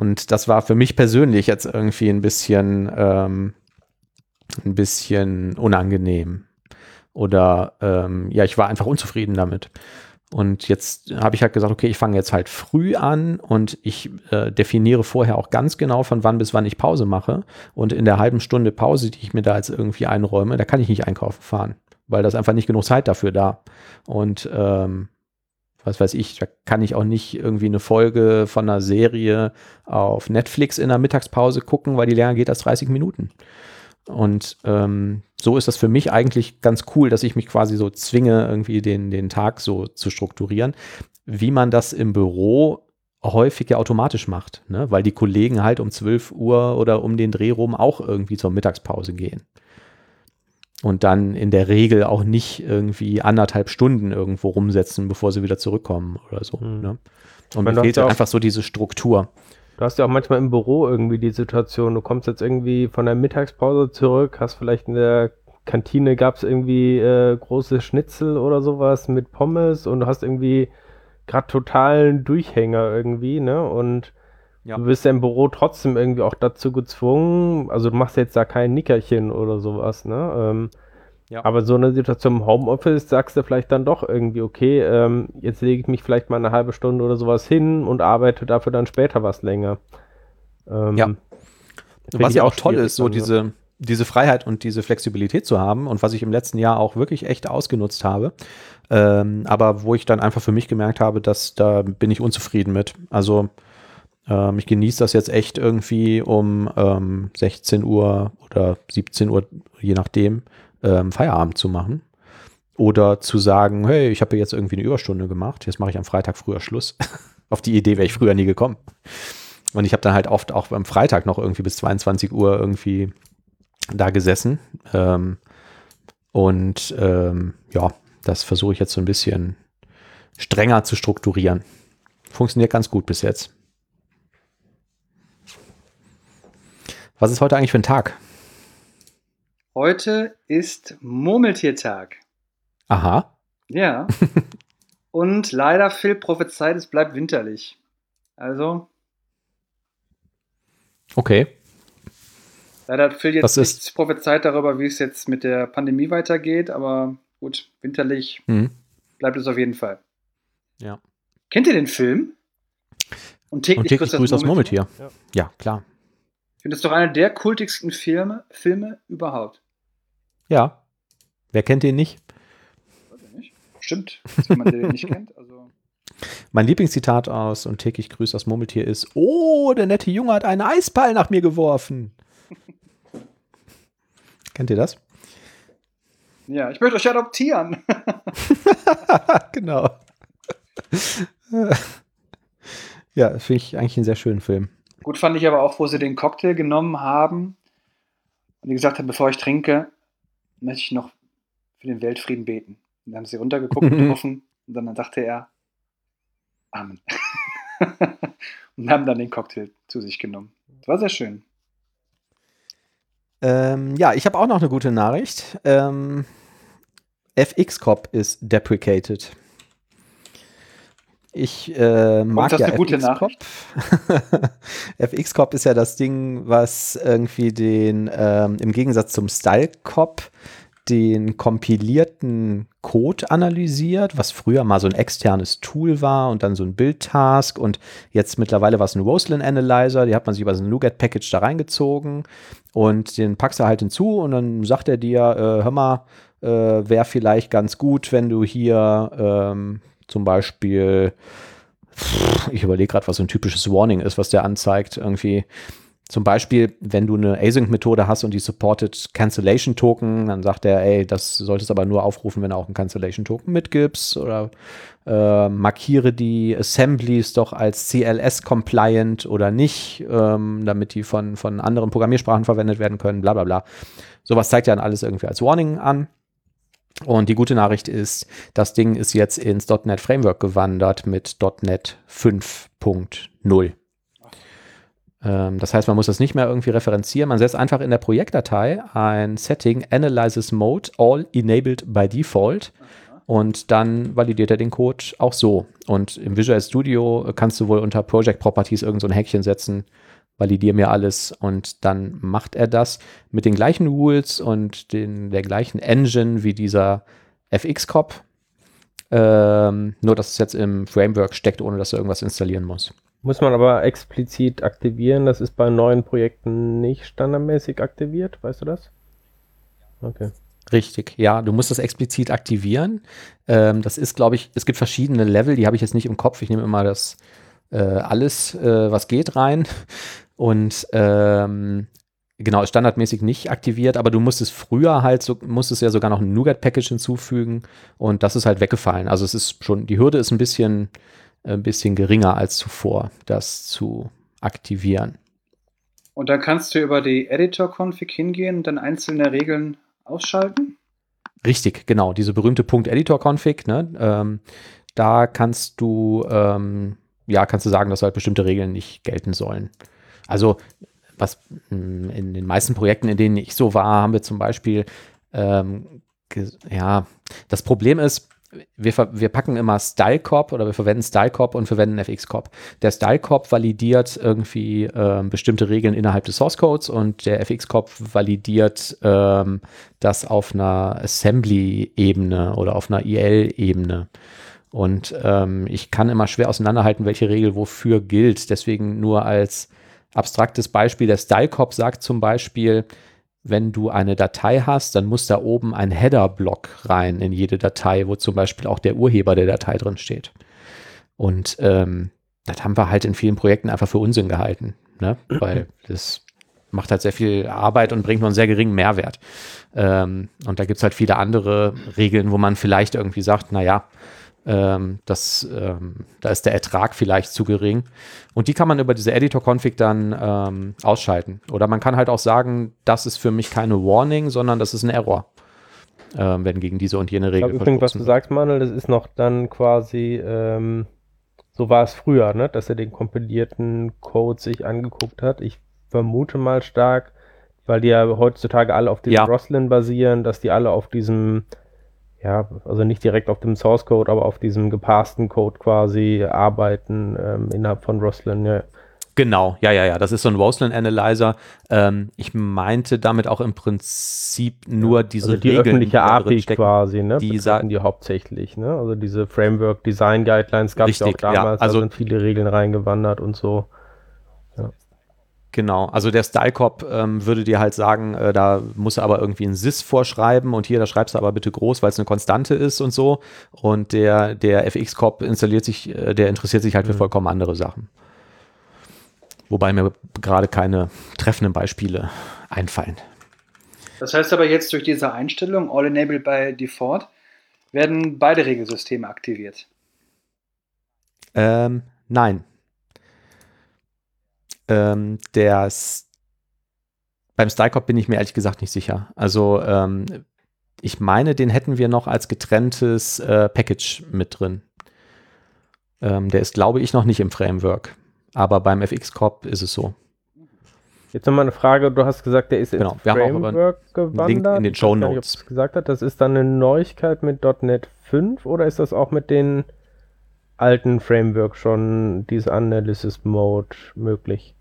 Und das war für mich persönlich jetzt irgendwie ein bisschen, ähm, ein bisschen unangenehm. Oder ähm, ja, ich war einfach unzufrieden damit. Und jetzt habe ich halt gesagt, okay, ich fange jetzt halt früh an und ich äh, definiere vorher auch ganz genau, von wann bis wann ich Pause mache. Und in der halben Stunde Pause, die ich mir da jetzt irgendwie einräume, da kann ich nicht einkaufen fahren, weil das einfach nicht genug Zeit dafür da. Und ähm, was weiß ich, da kann ich auch nicht irgendwie eine Folge von einer Serie auf Netflix in der Mittagspause gucken, weil die länger geht als 30 Minuten. Und ähm, so ist das für mich eigentlich ganz cool, dass ich mich quasi so zwinge, irgendwie den, den Tag so zu strukturieren, wie man das im Büro häufig ja automatisch macht, ne? weil die Kollegen halt um 12 Uhr oder um den Dreh rum auch irgendwie zur Mittagspause gehen. Und dann in der Regel auch nicht irgendwie anderthalb Stunden irgendwo rumsetzen, bevor sie wieder zurückkommen oder so. Mhm. Ne? Und mir fehlt einfach so diese Struktur. Du hast ja auch manchmal im Büro irgendwie die Situation, du kommst jetzt irgendwie von der Mittagspause zurück, hast vielleicht in der Kantine gab es irgendwie äh, große Schnitzel oder sowas mit Pommes und du hast irgendwie gerade totalen Durchhänger irgendwie, ne? Und ja. du bist ja im Büro trotzdem irgendwie auch dazu gezwungen, also du machst jetzt da kein Nickerchen oder sowas, ne? Ähm, ja. Aber so eine Situation im Homeoffice sagst du vielleicht dann doch irgendwie, okay, ähm, jetzt lege ich mich vielleicht mal eine halbe Stunde oder sowas hin und arbeite dafür dann später was länger. Ähm, ja. Was ja auch toll ist, so diese, diese Freiheit und diese Flexibilität zu haben und was ich im letzten Jahr auch wirklich echt ausgenutzt habe. Ähm, aber wo ich dann einfach für mich gemerkt habe, dass da bin ich unzufrieden mit. Also ähm, ich genieße das jetzt echt irgendwie um ähm, 16 Uhr oder 17 Uhr, je nachdem, ähm, Feierabend zu machen. Oder zu sagen, hey, ich habe jetzt irgendwie eine Überstunde gemacht, jetzt mache ich am Freitag früher Schluss. Auf die Idee wäre ich früher nie gekommen. Und ich habe dann halt oft auch am Freitag noch irgendwie bis 22 Uhr irgendwie da gesessen. Ähm, und ähm, ja, das versuche ich jetzt so ein bisschen strenger zu strukturieren. Funktioniert ganz gut bis jetzt. Was ist heute eigentlich für ein Tag? Heute ist Murmeltiertag. Aha. Ja. Und leider Phil prophezeit, es bleibt winterlich. Also. Okay. Leider hat Phil jetzt Was nichts ist? prophezeit darüber, wie es jetzt mit der Pandemie weitergeht, aber gut, winterlich mhm. bleibt es auf jeden Fall. Ja. Kennt ihr den Film? Und täglich, Und täglich grüßt das Murmeltier. Ja. ja, klar. Ich finde es doch einer der kultigsten Filme, Filme überhaupt. Ja. Wer kennt den nicht? Weiß ich nicht. Stimmt. Ist jemand, den nicht kennt. Also. Mein Lieblingszitat aus und täglich grüßt das Murmeltier ist: Oh, der nette Junge hat einen Eisball nach mir geworfen. Kennt ihr das? Ja, ich möchte euch adoptieren. genau. ja, finde ich eigentlich einen sehr schönen Film. Gut fand ich aber auch, wo sie den Cocktail genommen haben und die gesagt haben, bevor ich trinke, möchte ich noch für den Weltfrieden beten. Und dann haben sie runtergeguckt, getroffen und dann dachte er, Amen. und haben dann den Cocktail zu sich genommen. Das war sehr schön. Ähm, ja, ich habe auch noch eine gute Nachricht. Ähm, FX-Cop ist deprecated. Ich äh, mag ja FX-Cop. FX-Cop ist ja das Ding, was irgendwie den, ähm, im Gegensatz zum Style-Cop, den kompilierten Code analysiert, was früher mal so ein externes Tool war und dann so ein Build-Task und jetzt mittlerweile war es ein Roslyn Analyzer, die hat man sich über so ein NuGet-Package da reingezogen und den packst du halt hinzu und dann sagt er dir, äh, hör mal, äh, wäre vielleicht ganz gut, wenn du hier ähm, zum Beispiel, ich überlege gerade, was so ein typisches Warning ist, was der anzeigt, irgendwie zum Beispiel, wenn du eine Async-Methode hast und die supported Cancellation Token, dann sagt er, ey, das solltest du aber nur aufrufen, wenn du auch einen Cancellation Token mitgibst oder äh, markiere die Assemblies doch als CLS compliant oder nicht, ähm, damit die von, von anderen Programmiersprachen verwendet werden können, bla bla bla. Sowas zeigt ja dann alles irgendwie als Warning an. Und die gute Nachricht ist, das Ding ist jetzt ins .NET Framework gewandert mit .NET 5.0. Ähm, das heißt, man muss das nicht mehr irgendwie referenzieren. Man setzt einfach in der Projektdatei ein Setting Analysis Mode All Enabled by Default und dann validiert er den Code auch so. Und im Visual Studio kannst du wohl unter Project Properties irgend so ein Häkchen setzen, validier mir alles und dann macht er das mit den gleichen Rules und den, der gleichen Engine wie dieser FX-Cop. Ähm, nur, dass es jetzt im Framework steckt, ohne dass du irgendwas installieren musst. Muss man aber explizit aktivieren. Das ist bei neuen Projekten nicht standardmäßig aktiviert. Weißt du das? Okay. Richtig, ja, du musst das explizit aktivieren. Ähm, das ist, glaube ich, es gibt verschiedene Level, die habe ich jetzt nicht im Kopf. Ich nehme immer das äh, alles, äh, was geht, rein. Und ähm, genau, standardmäßig nicht aktiviert, aber du musstest früher halt so, musstest ja sogar noch ein Nougat-Package hinzufügen und das ist halt weggefallen. Also es ist schon, die Hürde ist ein bisschen, ein bisschen geringer als zuvor, das zu aktivieren. Und dann kannst du über die Editor-Config hingehen und dann einzelne Regeln ausschalten? Richtig, genau. Diese berühmte Punkt Editor-Config, ne? Ähm, da kannst du, ähm, ja, kannst du sagen, dass halt bestimmte Regeln nicht gelten sollen. Also, was hm, in den meisten Projekten, in denen ich so war, haben wir zum Beispiel, ähm, ja, das Problem ist, wir, wir packen immer StyleCorp oder wir verwenden StyleCorp und verwenden FXCorp. Der StyleCorp validiert irgendwie ähm, bestimmte Regeln innerhalb des Source Codes und der FXCorp validiert ähm, das auf einer Assembly-Ebene oder auf einer IL-Ebene. Und ähm, ich kann immer schwer auseinanderhalten, welche Regel wofür gilt. Deswegen nur als abstraktes Beispiel, der StyleCorp sagt zum Beispiel, wenn du eine Datei hast, dann muss da oben ein Header-Block rein in jede Datei, wo zum Beispiel auch der Urheber der Datei drin steht. Und ähm, das haben wir halt in vielen Projekten einfach für Unsinn gehalten, ne? weil das macht halt sehr viel Arbeit und bringt nur einen sehr geringen Mehrwert. Ähm, und da gibt es halt viele andere Regeln, wo man vielleicht irgendwie sagt, naja, ähm, das, ähm, da ist der Ertrag vielleicht zu gering. Und die kann man über diese Editor-Config dann ähm, ausschalten. Oder man kann halt auch sagen, das ist für mich keine Warning, sondern das ist ein Error, ähm, wenn gegen diese und jene Regel. Ich übrigens, was du sagst, Manuel, das ist noch dann quasi, ähm, so war es früher, ne? dass er den kompilierten Code sich angeguckt hat. Ich vermute mal stark, weil die ja heutzutage alle auf diesem ja. Roslyn basieren, dass die alle auf diesem ja, also nicht direkt auf dem Source Code, aber auf diesem gepassten Code quasi arbeiten ähm, innerhalb von Roslyn, ja. Genau, ja, ja, ja. Das ist so ein Roslyn Analyzer. Ähm, ich meinte damit auch im Prinzip nur diese also die Regeln, öffentliche API quasi, ne? Die, die hauptsächlich, ne? Also diese Framework Design Guidelines gab es ja auch damals, ja, also da sind viele Regeln reingewandert und so. Genau, also der StyleCop ähm, würde dir halt sagen, äh, da muss er aber irgendwie ein Sys vorschreiben und hier, da schreibst du aber bitte groß, weil es eine Konstante ist und so. Und der, der FX-Cop installiert sich, äh, der interessiert sich halt für mhm. vollkommen andere Sachen. Wobei mir gerade keine treffenden Beispiele einfallen. Das heißt aber jetzt durch diese Einstellung, All Enabled by Default, werden beide Regelsysteme aktiviert. Ähm, nein, ähm, der beim Stylecop bin ich mir ehrlich gesagt nicht sicher. Also ähm, ich meine, den hätten wir noch als getrenntes äh, Package mit drin. Ähm, der ist, glaube ich, noch nicht im Framework. Aber beim FX-Corp ist es so. Jetzt nochmal eine Frage. Du hast gesagt, der ist genau, ins Framework gewandert. Link in den Show Notes. Nicht, gesagt hat. Das ist dann eine Neuigkeit mit .NET 5 oder ist das auch mit den alten Framework schon diese Analysis Mode möglich?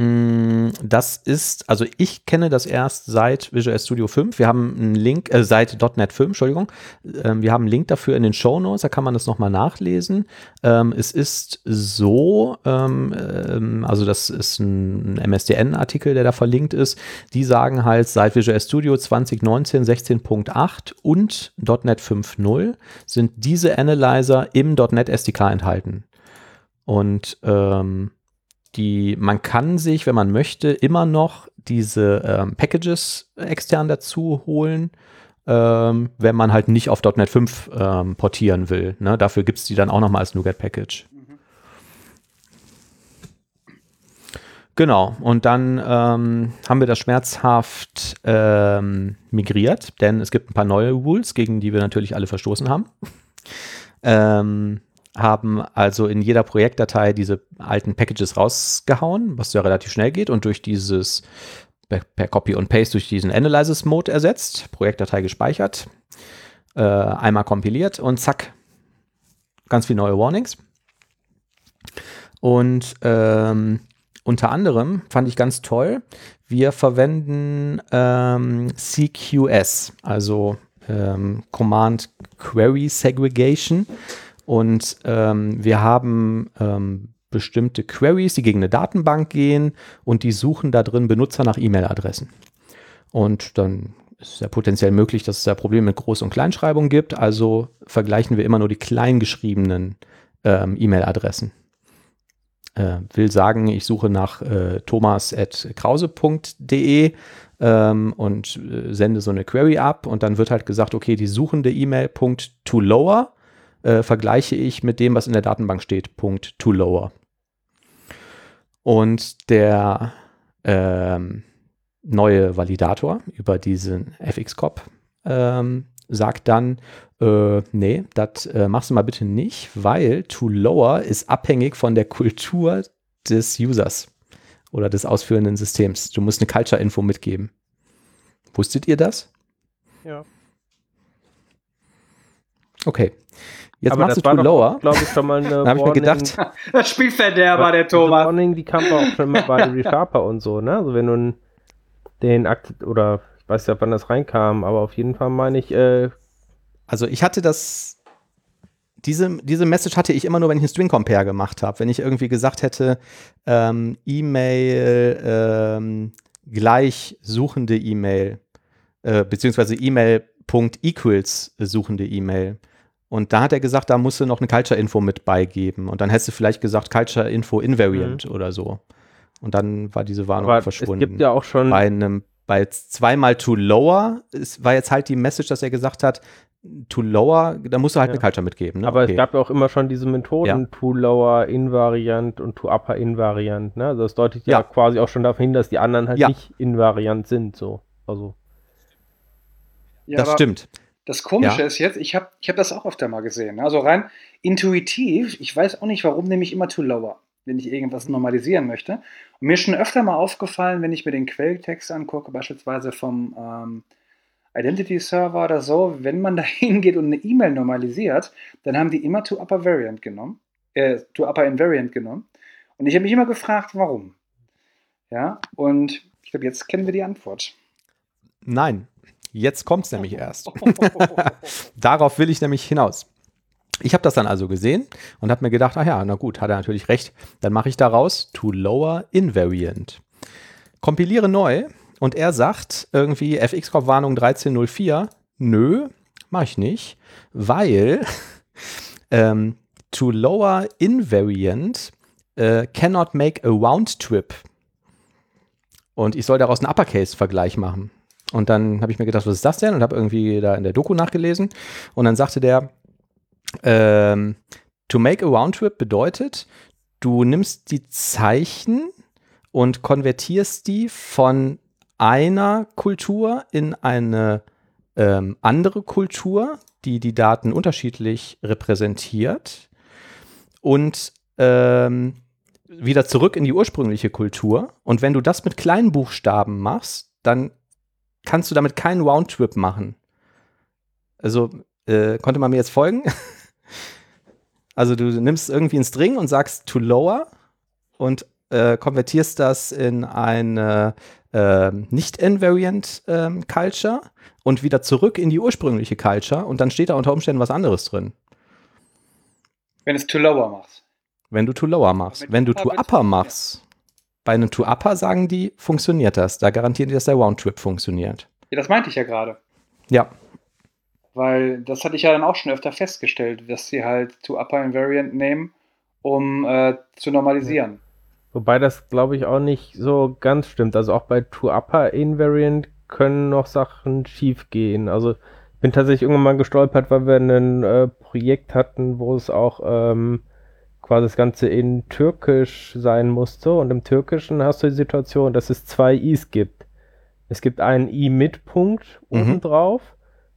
Das ist, also ich kenne das erst seit Visual Studio 5. Wir haben einen Link, äh, seit .NET 5, Entschuldigung. Ähm, wir haben einen Link dafür in den Show Notes, da kann man das nochmal nachlesen. Ähm, es ist so, ähm, ähm also das ist ein MSDN-Artikel, der da verlinkt ist. Die sagen halt, seit Visual Studio 2019 16.8 und .NET 5.0 sind diese Analyzer im .NET SDK enthalten. Und ähm, die, man kann sich, wenn man möchte, immer noch diese ähm, Packages extern dazu holen, ähm, wenn man halt nicht auf .NET 5 ähm, portieren will. Ne? Dafür gibt es die dann auch nochmal als NuGet-Package. Genau, und dann ähm, haben wir das schmerzhaft ähm, migriert, denn es gibt ein paar neue Rules, gegen die wir natürlich alle verstoßen haben. ähm, haben also in jeder Projektdatei diese alten Packages rausgehauen, was ja relativ schnell geht und durch dieses per Copy und Paste durch diesen Analysis-Mode ersetzt, Projektdatei gespeichert, äh, einmal kompiliert und zack, ganz viele neue Warnings. Und ähm, unter anderem fand ich ganz toll, wir verwenden ähm, CQS, also ähm, Command Query Segregation und ähm, wir haben ähm, bestimmte Queries, die gegen eine Datenbank gehen und die suchen da drin Benutzer nach E-Mail-Adressen. Und dann ist es ja potenziell möglich, dass es da Probleme mit Groß- und Kleinschreibung gibt. Also vergleichen wir immer nur die kleingeschriebenen ähm, E-Mail-Adressen. Äh, will sagen, ich suche nach äh, thomas.krause.de ähm, und äh, sende so eine Query ab und dann wird halt gesagt, okay, die suchende E-Mail Punkt to lower äh, vergleiche ich mit dem, was in der Datenbank steht, Punkt to lower. Und der ähm, neue Validator über diesen FXCOP ähm, sagt dann, äh, nee, das äh, machst du mal bitte nicht, weil to lower ist abhängig von der Kultur des Users oder des ausführenden Systems. Du musst eine Culture-Info mitgeben. Wusstet ihr das? Ja. Okay. Jetzt Aber machst das du Too Lower. glaube ich, schon mal eine Da habe ich mir gedacht, Das Spielverderber, der Thomas. Warning, die kam auch schon mal bei ReSharper und so, ne? Also wenn du den Akt, oder ich weiß ja, wann das reinkam, aber auf jeden Fall meine ich, äh, also ich hatte das, diese, diese Message hatte ich immer nur, wenn ich einen String Compare gemacht habe. Wenn ich irgendwie gesagt hätte, ähm, E-Mail ähm, gleich suchende E-Mail, äh, beziehungsweise E-Mail.equals suchende E-Mail. Und da hat er gesagt, da musst du noch eine Culture-Info mit beigeben. Und dann hättest du vielleicht gesagt, Culture-Info invariant mhm. oder so. Und dann war diese Warnung Aber verschwunden. Es gibt ja auch schon. Bei einem, bei zweimal too lower ist, war jetzt halt die Message, dass er gesagt hat, too lower, da musst du halt Ja. eine Culture mitgeben. Ne? Aber Okay. es gab ja auch immer schon diese Methoden, Ja. too lower invariant und too upper invariant. Ne? Also das deutet ja, Ja. quasi auch schon darauf hin, dass die anderen halt Ja. nicht invariant sind. So. Also, Ja, das stimmt. Das Komische Ja. ist jetzt, ich habe ich hab das auch öfter mal gesehen. ne? Also rein intuitiv, ich weiß auch nicht, warum nehme ich immer to lower, wenn ich irgendwas normalisieren möchte. Und mir ist schon öfter mal aufgefallen, wenn ich mir den Quelltext angucke, beispielsweise vom ähm, Identity Server oder so, wenn man da hingeht und eine E-Mail normalisiert, dann haben die immer to upper variant genommen, äh, to upper invariant genommen. Und ich habe mich immer gefragt, warum. Ja, und ich glaube, jetzt kennen wir die Antwort. Nein, jetzt kommt es nämlich erst. Darauf will ich nämlich hinaus. Ich habe das dann also gesehen und habe mir gedacht, ach ja, na gut, hat er natürlich recht. Dann mache ich daraus to lower invariant. Kompiliere neu und er sagt irgendwie FX-Warnung 1304, nö, mache ich nicht, weil ähm, to lower invariant äh, cannot make a round trip. Und ich soll daraus einen Uppercase-Vergleich machen. Und dann habe ich mir gedacht, was ist das denn? Und habe irgendwie da in der Doku nachgelesen. Und dann sagte der, ähm, to make a round trip bedeutet, du nimmst die Zeichen und konvertierst die von einer Kultur in eine ähm, andere Kultur, die die Daten unterschiedlich repräsentiert und ähm, wieder zurück in die ursprüngliche Kultur. Und wenn du das mit kleinen Buchstaben machst, dann kannst du damit keinen Roundtrip machen. Also, äh, konnte man mir jetzt folgen? also, du nimmst irgendwie einen String und sagst to lower und äh, konvertierst das in eine äh, nicht-invariant ähm, Culture und wieder zurück in die ursprüngliche Culture und dann steht da unter Umständen was anderes drin. Wenn es to lower machst. Wenn du to lower machst. Wenn du to upper machst, bei einem to upper sagen die, funktioniert das. Da garantieren die, dass der Roundtrip funktioniert. Ja, das meinte ich ja gerade. Ja, Weil das hatte ich ja dann auch schon öfter festgestellt, dass sie halt to upper invariant nehmen, um äh, zu normalisieren. Wobei das, glaube ich, auch nicht so ganz stimmt. Also auch bei To-Upper Invariant können noch Sachen schief gehen. Also ich bin tatsächlich irgendwann mal gestolpert, weil wir ein äh, Projekt hatten, wo es auch ähm, quasi das Ganze in Türkisch sein musste. Und im Türkischen hast du die Situation, dass es zwei I's gibt. Es gibt einen I mit Punkt Mhm. obendrauf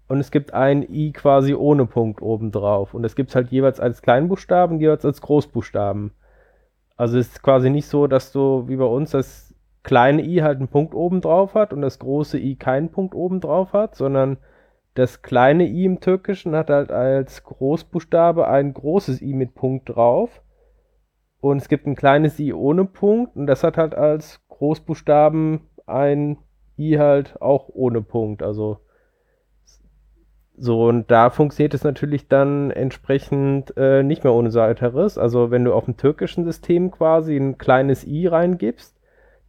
und es gibt ein I quasi ohne Punkt obendrauf. Und es gibt halt jeweils als Kleinbuchstaben, jeweils als Großbuchstaben. Also es ist quasi nicht so, dass du wie bei uns das kleine i halt einen Punkt oben drauf hat und das große i keinen Punkt oben drauf hat, sondern das kleine i im Türkischen hat halt als Großbuchstabe ein großes i mit Punkt drauf und es gibt ein kleines i ohne Punkt und das hat halt als Großbuchstaben ein i halt auch ohne Punkt. Also so, und da funktioniert es natürlich dann entsprechend äh, nicht mehr ohne weiteres. Also wenn du auf dem türkischen System quasi ein kleines i reingibst,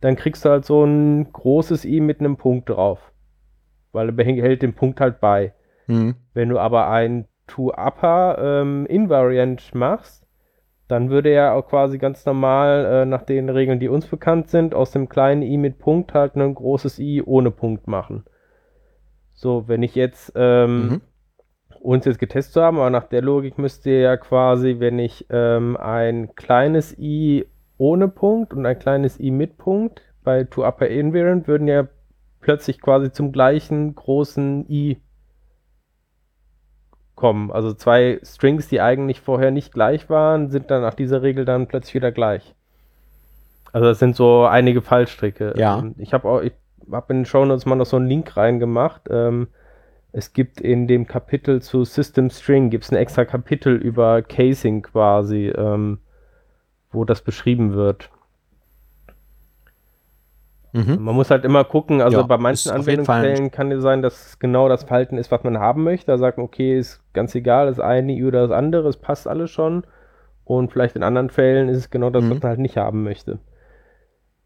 dann kriegst du halt so ein großes i mit einem Punkt drauf. Weil er behält den Punkt halt bei. Mhm. Wenn du aber ein To-Upper ähm, Invariant machst, dann würde er auch quasi ganz normal äh, nach den Regeln, die uns bekannt sind, aus dem kleinen i mit Punkt halt ein großes i ohne Punkt machen. So, wenn ich jetzt ähm, Mhm. uns jetzt getestet haben, aber nach der Logik müsste ja quasi, wenn ich ähm, ein kleines i ohne Punkt und ein kleines i mit Punkt bei to upper invariant würden ja plötzlich quasi zum gleichen großen i kommen. Also zwei Strings, die eigentlich vorher nicht gleich waren, sind dann nach dieser Regel dann plötzlich wieder gleich. Also das sind so einige Fallstricke. Ja. Ähm, Ich habe auch, ich habe in den Shownotes mal noch so einen Link reingemacht. Ähm, es gibt in dem Kapitel zu System String gibt es ein extra Kapitel über Casing quasi, ähm, wo das beschrieben wird. Mhm. Man muss halt immer gucken, also Ja, bei manchen Anwendungsfällen kann es sein, dass es genau das Verhalten ist, was man haben möchte. Da sagt man, okay, ist ganz egal, das eine oder das andere, es passt alles schon. Und vielleicht in anderen Fällen ist es genau das, Mhm. was man halt nicht haben möchte.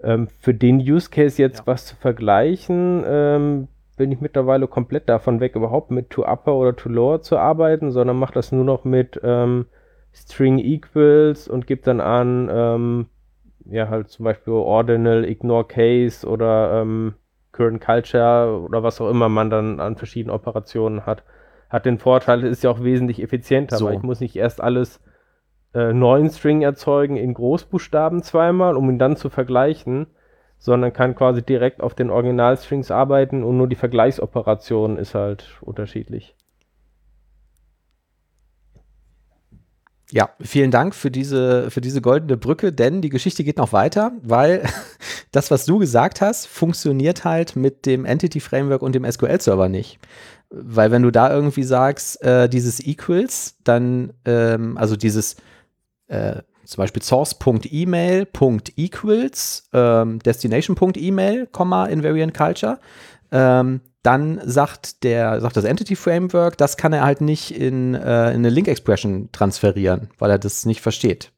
Ähm, für den Use Case jetzt Ja. was zu vergleichen, ähm, bin ich mittlerweile komplett davon weg, überhaupt mit To Upper oder To Lower zu arbeiten, sondern mache das nur noch mit ähm, String Equals und gebe dann an, ähm, ja, halt zum Beispiel Ordinal, Ignore Case oder ähm, Current Culture oder was auch immer man dann an verschiedenen Operationen hat. Hat den Vorteil, es ist ja auch wesentlich effizienter, So. weil ich muss nicht erst alles äh, neuen String erzeugen in Großbuchstaben zweimal, um ihn dann zu vergleichen, sondern kann quasi direkt auf den Originalstrings arbeiten und nur die Vergleichsoperation ist halt unterschiedlich. Ja, vielen Dank für diese, für diese goldene Brücke, denn die Geschichte geht noch weiter, weil das, was du gesagt hast, funktioniert halt mit dem Entity Framework und dem SQL-Server nicht. Weil wenn du da irgendwie sagst, äh, dieses Equals, dann, ähm, also dieses äh, zum Beispiel source.email.equals, ähm, destination.email, invariant culture, ähm, dann sagt der, sagt das Entity Framework, das kann er halt nicht in, äh, in eine Link Expression transferieren, weil er das nicht versteht.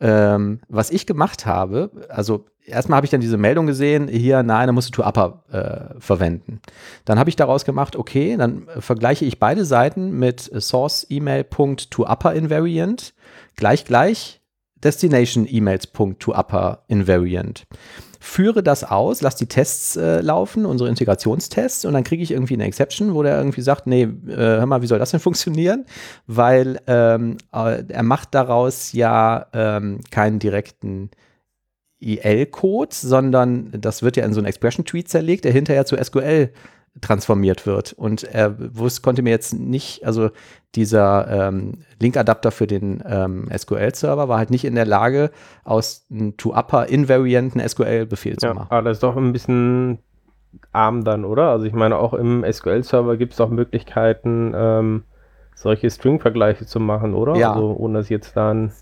Ähm, was ich gemacht habe, also erstmal habe ich dann diese Meldung gesehen, hier, nein, da musst du ToUpper äh, verwenden. Dann habe ich daraus gemacht, okay, dann vergleiche ich beide Seiten mit source email.toUpper invariant gleich gleich destination emails.toUpper invariant. Führe das aus, lass die Tests äh, laufen, unsere Integrationstests, und dann kriege ich irgendwie eine Exception, wo der irgendwie sagt, nee, äh, hör mal, wie soll das denn funktionieren? Weil ähm, äh, er macht daraus ja ähm, keinen direkten IL-Code, sondern das wird ja in so einen Expression-Tweet zerlegt, der hinterher zu SQL transformiert wird. Und er wusste, konnte mir jetzt nicht, also dieser ähm, Link-Adapter für den ähm, SQL-Server war halt nicht in der Lage, aus einem to-upper invarianten SQL-Befehl zu Ja, machen. aber das ist doch ein bisschen arm dann, oder? Also ich meine, auch im SQL-Server gibt es auch Möglichkeiten, ähm, solche String-Vergleiche zu machen, oder? Ja. Also ohne dass jetzt dann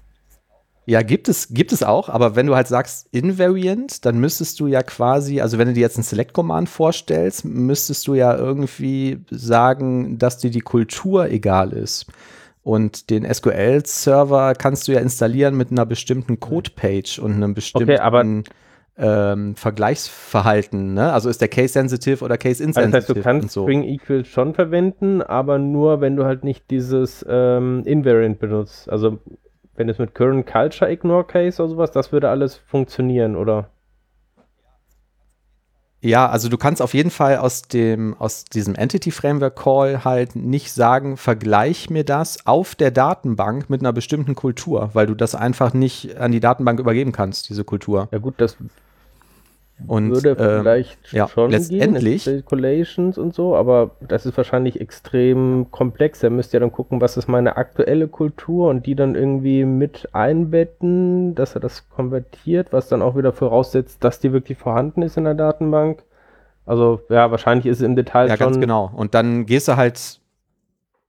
Ja, gibt es, gibt es auch, aber wenn du halt sagst invariant, dann müsstest du ja quasi, also wenn du dir jetzt ein Select-Command vorstellst, müsstest du ja irgendwie sagen, dass dir die Kultur egal ist. Und den SQL-Server kannst du ja installieren mit einer bestimmten Code-Page und einem bestimmten Okay, ähm, Vergleichsverhalten. Ne? Also ist der Case-sensitive oder Also das Case-insensitive heißt, du kannst so. String Equals schon verwenden, aber nur, wenn du halt nicht dieses ähm, Invariant benutzt. Also wenn es mit Current Culture Ignore Case oder sowas, das würde alles funktionieren, oder? Ja, also du kannst auf jeden Fall aus dem, aus diesem Entity Framework Call halt nicht sagen, vergleich mir das auf der Datenbank mit einer bestimmten Kultur, weil du das einfach nicht an die Datenbank übergeben kannst, diese Kultur. Ja gut, das Und würde ähm, vielleicht ja, schon letztendlich- gehen, Calculations und so, aber das ist wahrscheinlich extrem komplex. Er müsste ja dann gucken, was ist meine aktuelle Kultur und die dann irgendwie mit einbetten, dass er das konvertiert, was dann auch wieder voraussetzt, dass die wirklich vorhanden ist in der Datenbank. Also ja, wahrscheinlich ist es im Detail ja, schon ganz genau. Und dann gehst du halt,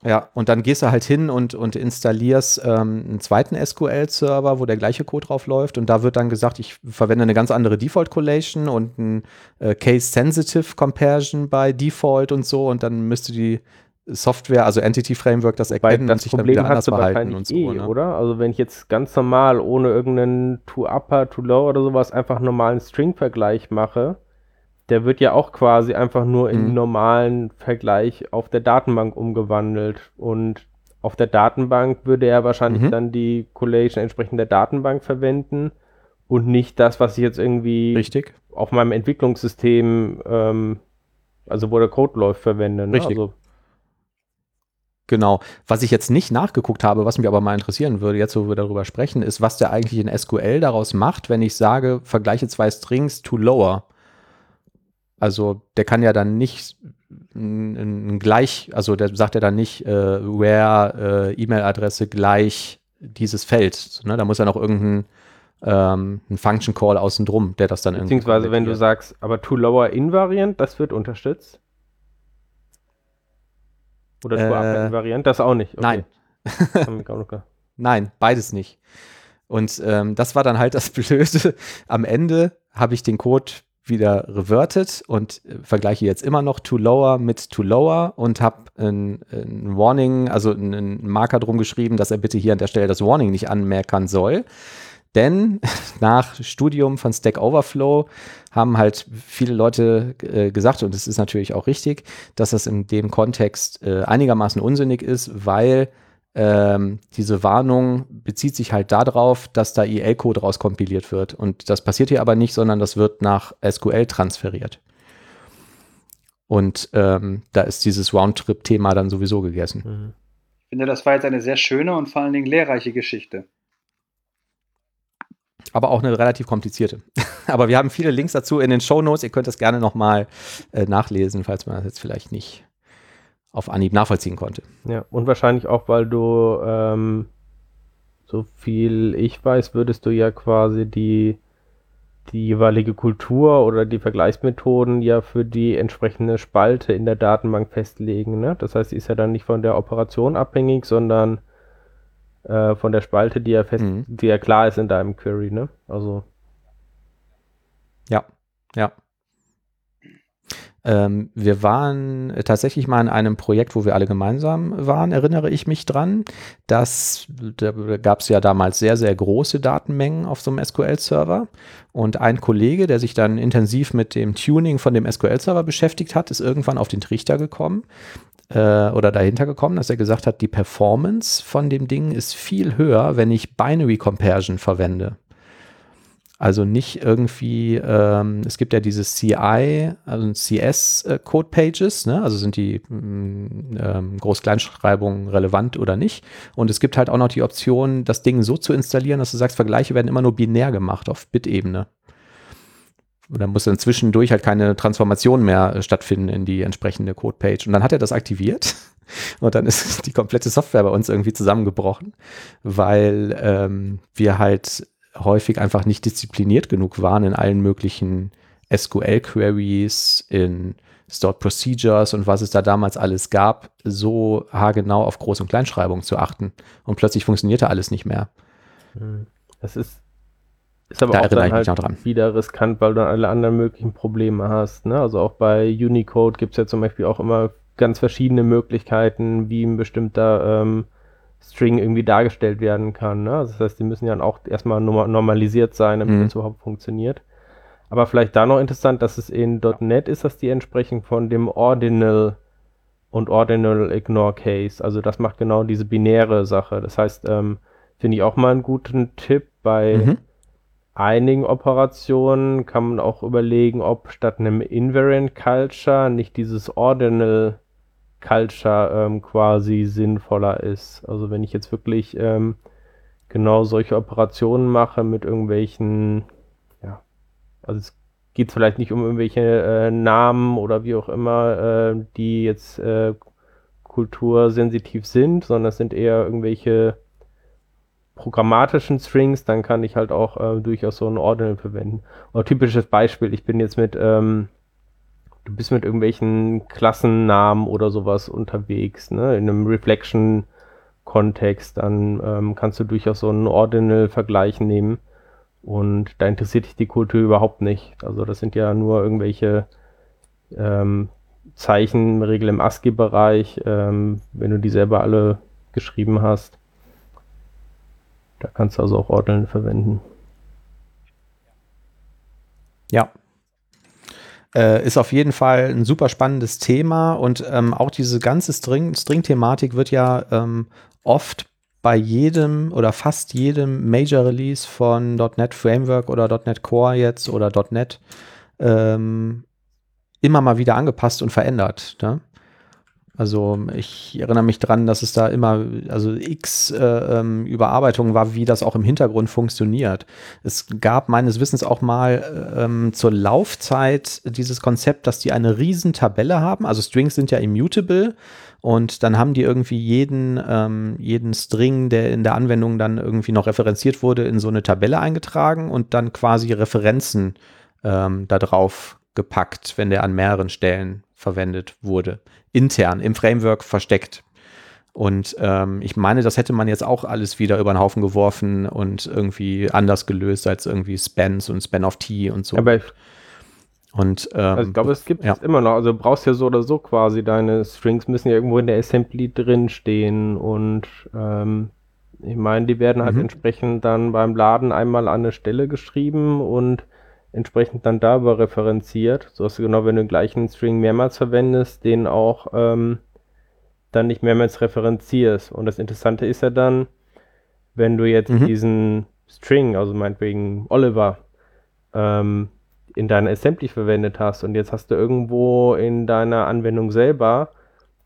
ja, und dann gehst du halt hin und, und installierst ähm, einen zweiten SQL-Server, wo der gleiche Code drauf läuft. Und da wird dann gesagt, ich verwende eine ganz andere Default-Collation und ein äh, Case-Sensitive Comparison bei Default und so. Und dann müsste die Software, also Entity Framework, das erkennen und das sich dann Problem wieder anders hast du verhalten wahrscheinlich und so. eh, ne? oder? Also wenn ich jetzt ganz normal ohne irgendeinen To-Upper, To-Low oder sowas einfach einen normalen String-Vergleich mache, der wird ja auch quasi einfach nur in Mhm. normalen Vergleich auf der Datenbank umgewandelt. Und auf der Datenbank würde er wahrscheinlich Mhm. dann die Collation entsprechend der Datenbank verwenden und nicht das, was ich jetzt irgendwie Richtig. auf meinem Entwicklungssystem, ähm, also wo der Code läuft, verwende. Ne? Richtig. Also, Genau. Was ich jetzt nicht nachgeguckt habe, was mich aber mal interessieren würde, jetzt wo wir darüber sprechen, ist, was der eigentlich in SQL daraus macht, wenn ich sage, vergleiche zwei Strings to lower. Also der kann ja dann nicht gleich, also der sagt ja dann nicht, äh, where äh, E-Mail-Adresse gleich dieses Feld. Ne? Da muss ja noch irgendein ähm, ein Function Call außen drum, der das dann irgendwie. Beziehungsweise wenn du sagst, aber to lower invariant, das wird unterstützt. Oder to Äh, upper invariant, das auch nicht. Nein. Noch ge- Nein, beides nicht. Und ähm, das war dann halt das Blöde. Am Ende habe ich den Code wieder reverted und äh, vergleiche jetzt immer noch to lower mit to lower und habe ein, ein Warning, also einen, Marker drum geschrieben, dass er bitte hier an der Stelle das Warning nicht anmerken soll. Denn nach Studium von Stack Overflow haben halt viele Leute äh, gesagt, und es ist natürlich auch richtig, dass das in dem Kontext äh, einigermaßen unsinnig ist, weil ähm, diese Warnung bezieht sich halt darauf, dass da EL-Code rauskompiliert wird. Und das passiert hier aber nicht, sondern das wird nach SQL transferiert. Und ähm, da ist dieses Roundtrip-Thema dann sowieso gegessen. Mhm. Ich finde, das war jetzt eine sehr schöne und vor allen Dingen lehrreiche Geschichte. Aber auch eine relativ komplizierte. aber wir haben viele Links dazu in den Show Notes. Ihr könnt das gerne nochmal äh, nachlesen, falls man das jetzt vielleicht nicht auf Anhieb nachvollziehen konnte. Ja, und wahrscheinlich auch, weil du, ähm, so viel ich weiß, würdest du ja quasi die, die jeweilige Kultur oder die Vergleichsmethoden ja für die entsprechende Spalte in der Datenbank festlegen. Ne? Das heißt, die ist ja dann nicht von der Operation abhängig, sondern äh, von der Spalte, die ja fest, Mhm. die ja klar ist in deinem Query. Ne? Also Ja, ja. Ähm, wir waren äh, tatsächlich mal in einem Projekt, wo wir alle gemeinsam waren, erinnere ich mich dran. Das, da gab es ja damals sehr, sehr große Datenmengen auf so einem SQL-Server. Und ein Kollege, der sich dann intensiv mit dem Tuning von dem SQL-Server beschäftigt hat, ist irgendwann auf den Trichter gekommen äh, oder dahinter gekommen, dass er gesagt hat, die Performance von dem Ding ist viel höher, wenn ich Binary Comparison verwende. Also nicht irgendwie, ähm, es gibt ja dieses CI, also CS-Code-Pages, ne? also sind die mm, ähm, Groß-Kleinschreibungen relevant oder nicht. Und es gibt halt auch noch die Option, das Ding so zu installieren, dass du sagst, Vergleiche werden immer nur binär gemacht auf Bit-Ebene. Und dann muss dann zwischendurch halt keine Transformation mehr äh, stattfinden in die entsprechende Code-Page. Und dann hat er das aktiviert und dann ist die komplette Software bei uns irgendwie zusammengebrochen, weil ähm, wir halt häufig einfach nicht diszipliniert genug waren in allen möglichen SQL-Queries, in Stored Procedures und was es da damals alles gab, so haargenau auf Groß- und Kleinschreibung zu achten. Und plötzlich funktionierte alles nicht mehr. Das ist, ist aber Da auch dann halt wieder riskant, weil du dann alle anderen möglichen Probleme hast. Ne? Also auch bei Unicode gibt es ja zum Beispiel auch immer ganz verschiedene Möglichkeiten, wie ein bestimmter ähm, String irgendwie dargestellt werden kann. Ne? Also das heißt, die müssen ja auch erstmal norma- normalisiert sein, damit Mhm. das überhaupt funktioniert. Aber vielleicht da noch interessant, dass es in .NET ist, dass die entsprechend von dem Ordinal und Ordinal Ignore Case. Also das macht genau diese binäre Sache. Das heißt, ähm, finde ich auch mal einen guten Tipp bei Mhm. einigen Operationen kann man auch überlegen, ob statt einem Invariant Culture nicht dieses Ordinal Culture ähm, quasi sinnvoller ist. Also wenn ich jetzt wirklich ähm, genau solche Operationen mache mit irgendwelchen, ja, also es geht vielleicht nicht um irgendwelche äh, Namen oder wie auch immer, äh, die jetzt äh, kultursensitiv sind, sondern es sind eher irgendwelche programmatischen Strings, dann kann ich halt auch äh, durchaus so ein Ordinal verwenden. Oder typisches Beispiel, ich bin jetzt mit, ähm, du bist mit irgendwelchen Klassennamen oder sowas unterwegs, ne, in einem Reflection-Kontext, dann ähm, kannst du durchaus so einen Ordinal-Vergleich nehmen und da interessiert dich die Kultur überhaupt nicht. Also das sind ja nur irgendwelche ähm, Zeichen, Regel im ASCII-Bereich, ähm, wenn du die selber alle geschrieben hast. Da kannst du also auch Ordneln verwenden. Ja. Äh, ist auf jeden Fall ein super spannendes Thema und ähm, auch diese ganze String- String-Thematik wird ja ähm, oft bei jedem oder fast jedem Major Release von .NET Framework oder .NET Core jetzt oder .NET ähm, immer mal wieder angepasst und verändert. Ne? Also ich erinnere mich dran, dass es da immer, also x äh, ähm, Überarbeitungen war, wie das auch im Hintergrund funktioniert. Es gab meines Wissens auch mal ähm, zur Laufzeit dieses Konzept, dass die eine riesen Tabelle haben. Also Strings sind ja immutable und dann haben die irgendwie jeden, ähm, jeden String, der in der Anwendung dann irgendwie noch referenziert wurde, in so eine Tabelle eingetragen und dann quasi Referenzen ähm, da drauf gepackt, wenn der an mehreren Stellen verwendet wurde. Intern im Framework versteckt. Und ähm, ich meine, das hätte man jetzt auch alles wieder über den Haufen geworfen und irgendwie anders gelöst als irgendwie Spans und Span of T und so. Aber ich, und ähm, also ich glaube, es gibt ja. es immer noch. Also du brauchst ja so oder so quasi deine Strings müssen ja irgendwo in der Assembly drin stehen und ähm, ich meine, die werden halt Mhm. entsprechend dann beim Laden einmal an eine Stelle geschrieben und entsprechend dann darüber referenziert, sodass du genau, wenn du den gleichen String mehrmals verwendest, den auch ähm, dann nicht mehrmals referenzierst. Und das Interessante ist ja dann, wenn du jetzt Mhm. diesen String, also meinetwegen Oliver, ähm, in deiner Assembly verwendet hast und jetzt hast du irgendwo in deiner Anwendung selber,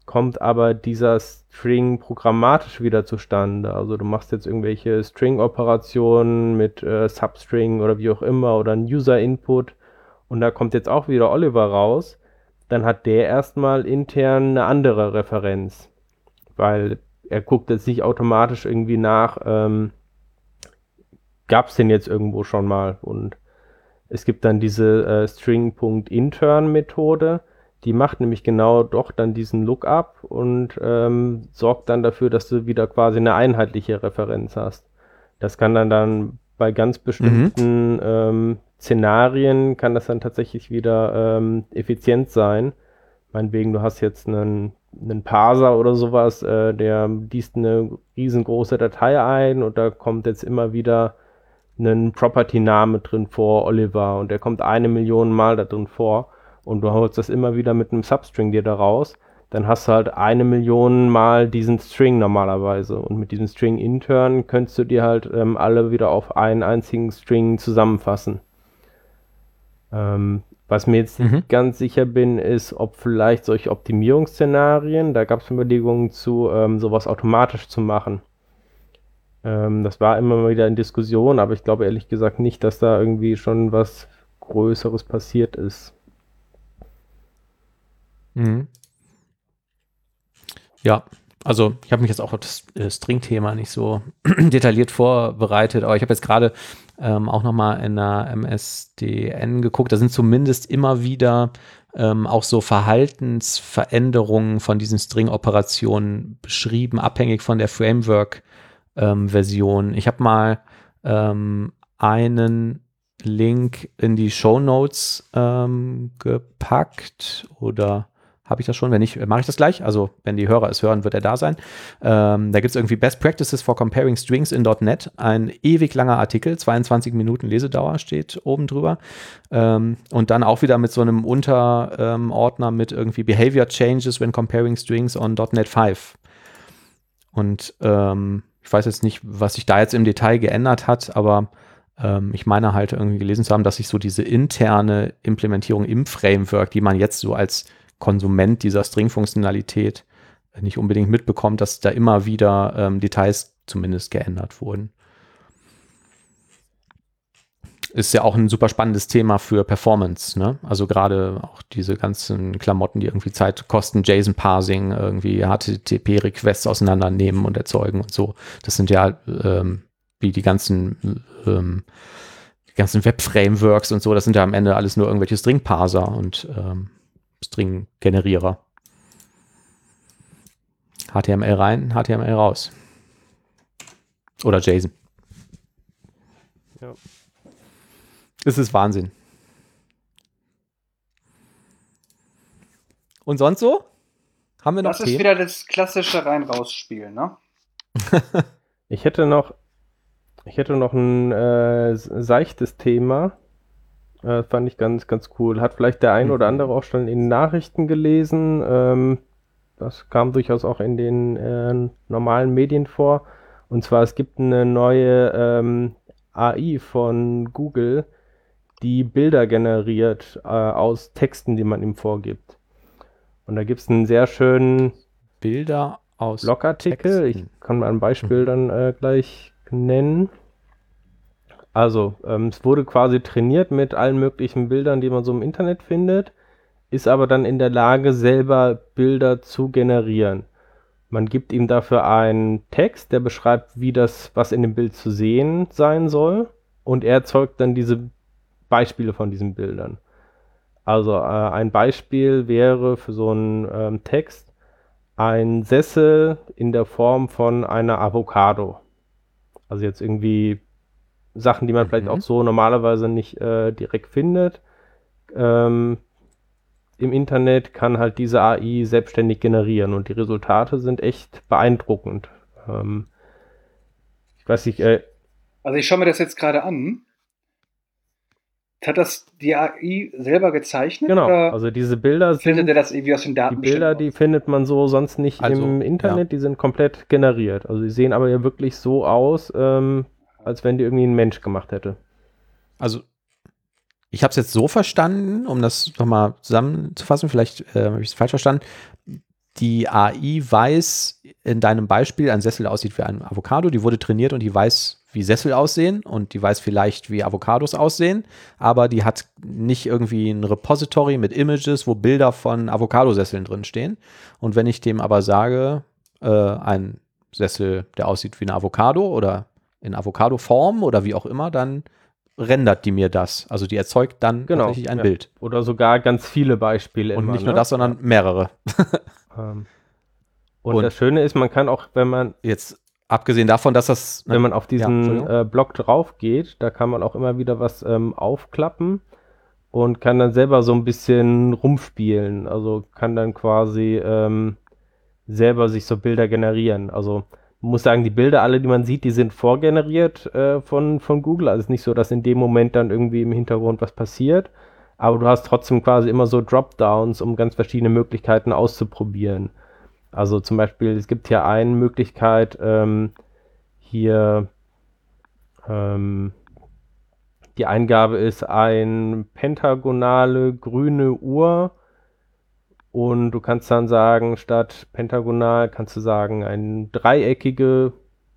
kommt aber dieser String programmatisch wieder zustande. Also du machst jetzt irgendwelche String-Operationen mit äh, Substring oder wie auch immer oder ein User-Input und da kommt jetzt auch wieder Oliver raus, dann hat der erstmal intern eine andere Referenz, weil er guckt jetzt nicht automatisch irgendwie nach, ähm, gab es den jetzt irgendwo schon mal und es gibt dann diese äh, String.intern-Methode, die macht nämlich genau doch dann diesen Lookup und ähm, sorgt dann dafür, dass du wieder quasi eine einheitliche Referenz hast. Das kann dann dann bei ganz bestimmten ähm, Szenarien kann das dann tatsächlich wieder ähm, effizient sein. Meinetwegen, du hast jetzt einen, einen Parser oder sowas, äh, der liest eine riesengroße Datei ein und da kommt jetzt immer wieder einen Property-Name drin vor, Oliver, und der kommt eine Million Mal da drin vor und du holst das immer wieder mit einem Substring dir da raus, dann hast du halt eine Million Mal diesen String normalerweise und mit diesem String intern könntest du dir halt ähm, alle wieder auf einen einzigen String zusammenfassen. Ähm, was mir jetzt Mhm. nicht ganz sicher bin, ist, ob vielleicht solche Optimierungsszenarien, da gab es Überlegungen zu, ähm, sowas automatisch zu machen. Ähm, das war immer mal wieder in Diskussion, aber ich glaube ehrlich gesagt nicht, dass da irgendwie schon was Größeres passiert ist. Mhm. Ja, also ich habe mich jetzt auch auf das äh, String-Thema nicht so detailliert vorbereitet, aber ich habe jetzt gerade ähm, auch nochmal in der MSDN geguckt. Da sind zumindest immer wieder ähm, auch so Verhaltensveränderungen von diesen String-Operationen beschrieben, abhängig von der Framework-Version. ich habe mal ähm, einen Link in die Show Notes ähm, gepackt oder habe ich das schon? Wenn nicht, mache ich das gleich. Also, wenn die Hörer es hören, wird er da sein. Ähm, da gibt es irgendwie Best Practices for Comparing Strings in .NET. Ein ewig langer Artikel, 22 Minuten Lesedauer steht oben drüber. Ähm, und dann auch wieder mit so einem Unterordner ähm, mit irgendwie Behavior Changes when comparing strings on .NET 5. Und ähm, ich weiß jetzt nicht, was sich da jetzt im Detail geändert hat, aber ähm, ich meine halt irgendwie gelesen zu haben, dass sich so diese interne Implementierung im Framework, die man jetzt so als Konsument dieser String-Funktionalität nicht unbedingt mitbekommt, dass da immer wieder ähm, Details zumindest geändert wurden. Ist ja auch ein super spannendes Thema für Performance, ne? Also gerade auch diese ganzen Klamotten, die irgendwie Zeit kosten, JSON-Parsing, irgendwie HTTP-Requests auseinandernehmen und erzeugen und so. Das sind ja ähm, wie die ganzen ähm, die ganzen Web-Frameworks und so, das sind ja am Ende alles nur irgendwelche String-Parser und ähm, String-Generierer. HTML rein, HTML raus. Oder JSON. Ja. Es ist Wahnsinn. Und sonst so? Haben wir noch Das ist wieder das klassische Rein-Raus-Spiel, ne? ich hätte noch, ich hätte noch ein äh, seichtes Thema. Äh, fand ich ganz, ganz cool. Hat vielleicht der ein oder mhm. andere auch schon in den Nachrichten gelesen. Ähm, das kam durchaus auch in den äh, normalen Medien vor. Und zwar, es gibt eine neue ähm, AI von Google, die Bilder generiert äh, aus Texten, die man ihm vorgibt. Und da gibt es einen sehr schönen Bilder aus Blogartikel. Ich kann mal ein Beispiel mhm. dann äh, gleich nennen. Also, ähm, es wurde quasi trainiert mit allen möglichen Bildern, die man so im Internet findet, ist aber dann in der Lage, selber Bilder zu generieren. Man gibt ihm dafür einen Text, der beschreibt, wie das, was in dem Bild zu sehen sein soll, und er erzeugt dann diese Beispiele von diesen Bildern. Also äh, ein Beispiel wäre für so einen ähm, Text ein Sessel in der Form von einer Avocado. Also jetzt irgendwie Sachen, die man mhm. vielleicht auch so normalerweise nicht äh, direkt findet. Ähm, Im Internet kann halt diese AI selbstständig generieren und die Resultate sind echt beeindruckend. Ähm, ich weiß nicht. Äh, also ich schaue mir das jetzt gerade an. Hat das die AI selber gezeichnet? Genau. also diese Bilder sind. Findet er das irgendwie aus den Daten? Die Bilder, die findet man so sonst nicht also, im Internet. Ja. Die sind komplett generiert. Also die sehen aber ja wirklich so aus, ähm, als wenn die irgendwie ein Mensch gemacht hätte. Also, ich habe es jetzt so verstanden, um das nochmal zusammenzufassen, vielleicht äh, habe ich es falsch verstanden. Die AI weiß in deinem Beispiel, ein Sessel aussieht wie ein Avocado, die wurde trainiert und die weiß, wie Sessel aussehen und die weiß vielleicht, wie Avocados aussehen, aber die hat nicht irgendwie ein Repository mit Images, wo Bilder von Avocadosesseln drinstehen. Und wenn ich dem aber sage, äh, ein Sessel, der aussieht wie ein Avocado oder in Avocado-Form oder wie auch immer, dann rendert die mir das. Also die erzeugt dann genau, tatsächlich ein ja. Bild. Oder sogar ganz viele Beispiele. Und immer, nicht nur ne? das, sondern mehrere. Ähm. Und, und, das Schöne ist, man kann auch, wenn man jetzt abgesehen davon, dass das wenn man auf diesen ja, äh, Blog drauf geht, da kann man auch immer wieder was ähm, aufklappen und kann dann selber so ein bisschen rumspielen. Also kann dann quasi ähm, selber sich so Bilder generieren. Also muss sagen, die Bilder, alle, die man sieht, die sind vorgeneriert äh, von, von Google. Also es ist nicht so, dass in dem Moment dann irgendwie im Hintergrund was passiert. Aber du hast trotzdem quasi immer so Dropdowns, um ganz verschiedene Möglichkeiten auszuprobieren. Also zum Beispiel, es gibt hier eine Möglichkeit, ähm, hier ähm, die Eingabe ist ein pentagonale grüne Uhr und du kannst dann sagen, statt pentagonal kannst du sagen, eine dreieckige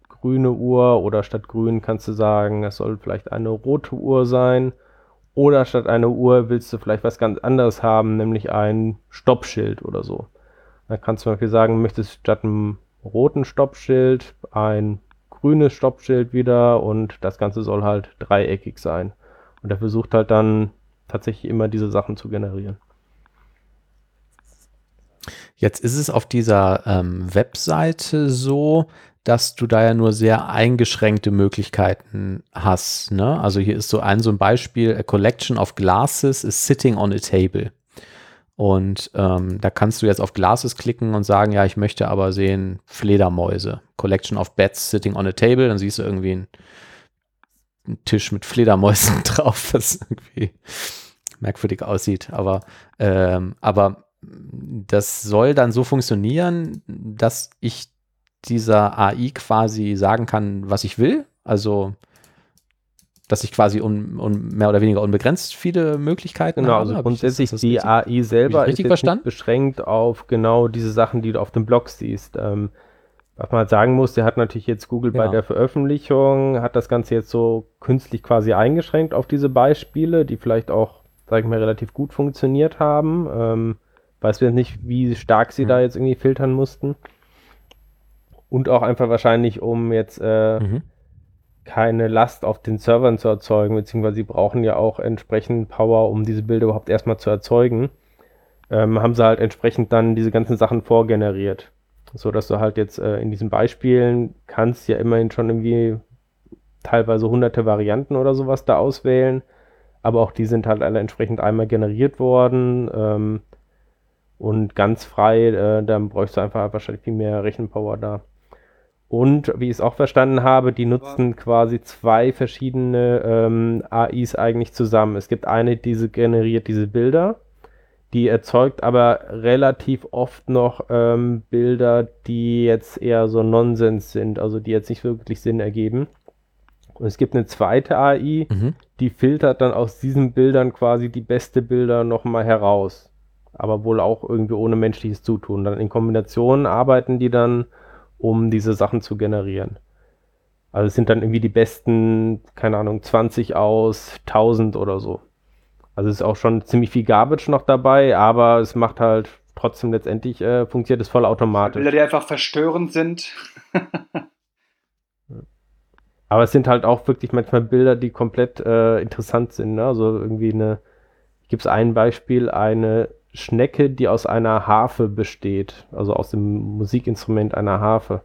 grüne Uhr oder statt grün kannst du sagen, es soll vielleicht eine rote Uhr sein. Oder statt einer Uhr willst du vielleicht was ganz anderes haben, nämlich ein Stoppschild oder so. Dann kannst du zum Beispiel sagen, möchtest statt einem roten Stoppschild ein grünes Stoppschild wieder und das Ganze soll halt dreieckig sein. Und er versucht halt dann tatsächlich immer diese Sachen zu generieren. Jetzt ist es auf dieser ähm, Webseite so, dass du da ja nur sehr eingeschränkte Möglichkeiten hast. Ne? Also hier ist so ein so ein Beispiel, a collection of glasses is sitting on a table. Und ähm, da kannst du jetzt auf Glasses klicken und sagen, ja, ich möchte aber sehen Fledermäuse. Collection of beds sitting on a table. Dann siehst du irgendwie einen, einen Tisch mit Fledermäusen drauf, was irgendwie merkwürdig aussieht. Aber, ähm, aber das soll dann so funktionieren, dass ich dieser AI quasi sagen kann, was ich will. Also dass ich quasi un, un, mehr oder weniger unbegrenzt viele Möglichkeiten Genau, habe. also Hab ich grundsätzlich das- das die richtig- AI selber ist verstanden? beschränkt auf genau diese Sachen, die du auf dem Blog siehst. Ähm, was man halt sagen muss, der hat natürlich jetzt Google bei Genau. der Veröffentlichung, hat das Ganze jetzt so künstlich quasi eingeschränkt auf diese Beispiele, die vielleicht auch, sag ich mal, relativ gut funktioniert haben. Ähm, weiß wir nicht, wie stark sie Mhm. da jetzt irgendwie filtern mussten. Und auch einfach wahrscheinlich, um jetzt äh, Mhm. keine Last auf den Servern zu erzeugen, beziehungsweise sie brauchen ja auch entsprechend Power, um diese Bilder überhaupt erstmal zu erzeugen. Ähm, haben sie halt entsprechend dann diese ganzen Sachen vorgeneriert. So dass du halt jetzt äh, in diesen Beispielen kannst ja immerhin schon irgendwie teilweise hunderte Varianten oder sowas da auswählen. Aber auch die sind halt alle entsprechend einmal generiert worden. Ähm, und ganz frei, äh, dann bräuchst du einfach wahrscheinlich viel mehr Rechenpower da. Und wie ich es auch verstanden habe, die nutzen quasi zwei verschiedene ähm, AIs eigentlich zusammen. Es gibt eine, die generiert diese Bilder, die erzeugt aber relativ oft noch ähm, Bilder, die jetzt eher so Nonsens sind, also die jetzt nicht wirklich Sinn ergeben. Und es gibt eine zweite AI, Mhm. die filtert dann aus diesen Bildern quasi die beste Bilder nochmal heraus. Aber wohl auch irgendwie ohne menschliches Zutun. Dann in Kombination arbeiten die dann, um diese Sachen zu generieren. Also es sind dann irgendwie die besten, keine Ahnung, 20 aus 1000 oder so. Also es ist auch schon ziemlich viel Garbage noch dabei, aber es macht halt trotzdem letztendlich, äh, funktioniert es voll automatisch. Bilder, die einfach verstörend sind. Aber es sind halt auch wirklich manchmal Bilder, die komplett äh, interessant sind. Ne? Also irgendwie eine, gibt es ein Beispiel, eine Schnecke, die aus einer Harfe besteht, also aus dem Musikinstrument einer Harfe.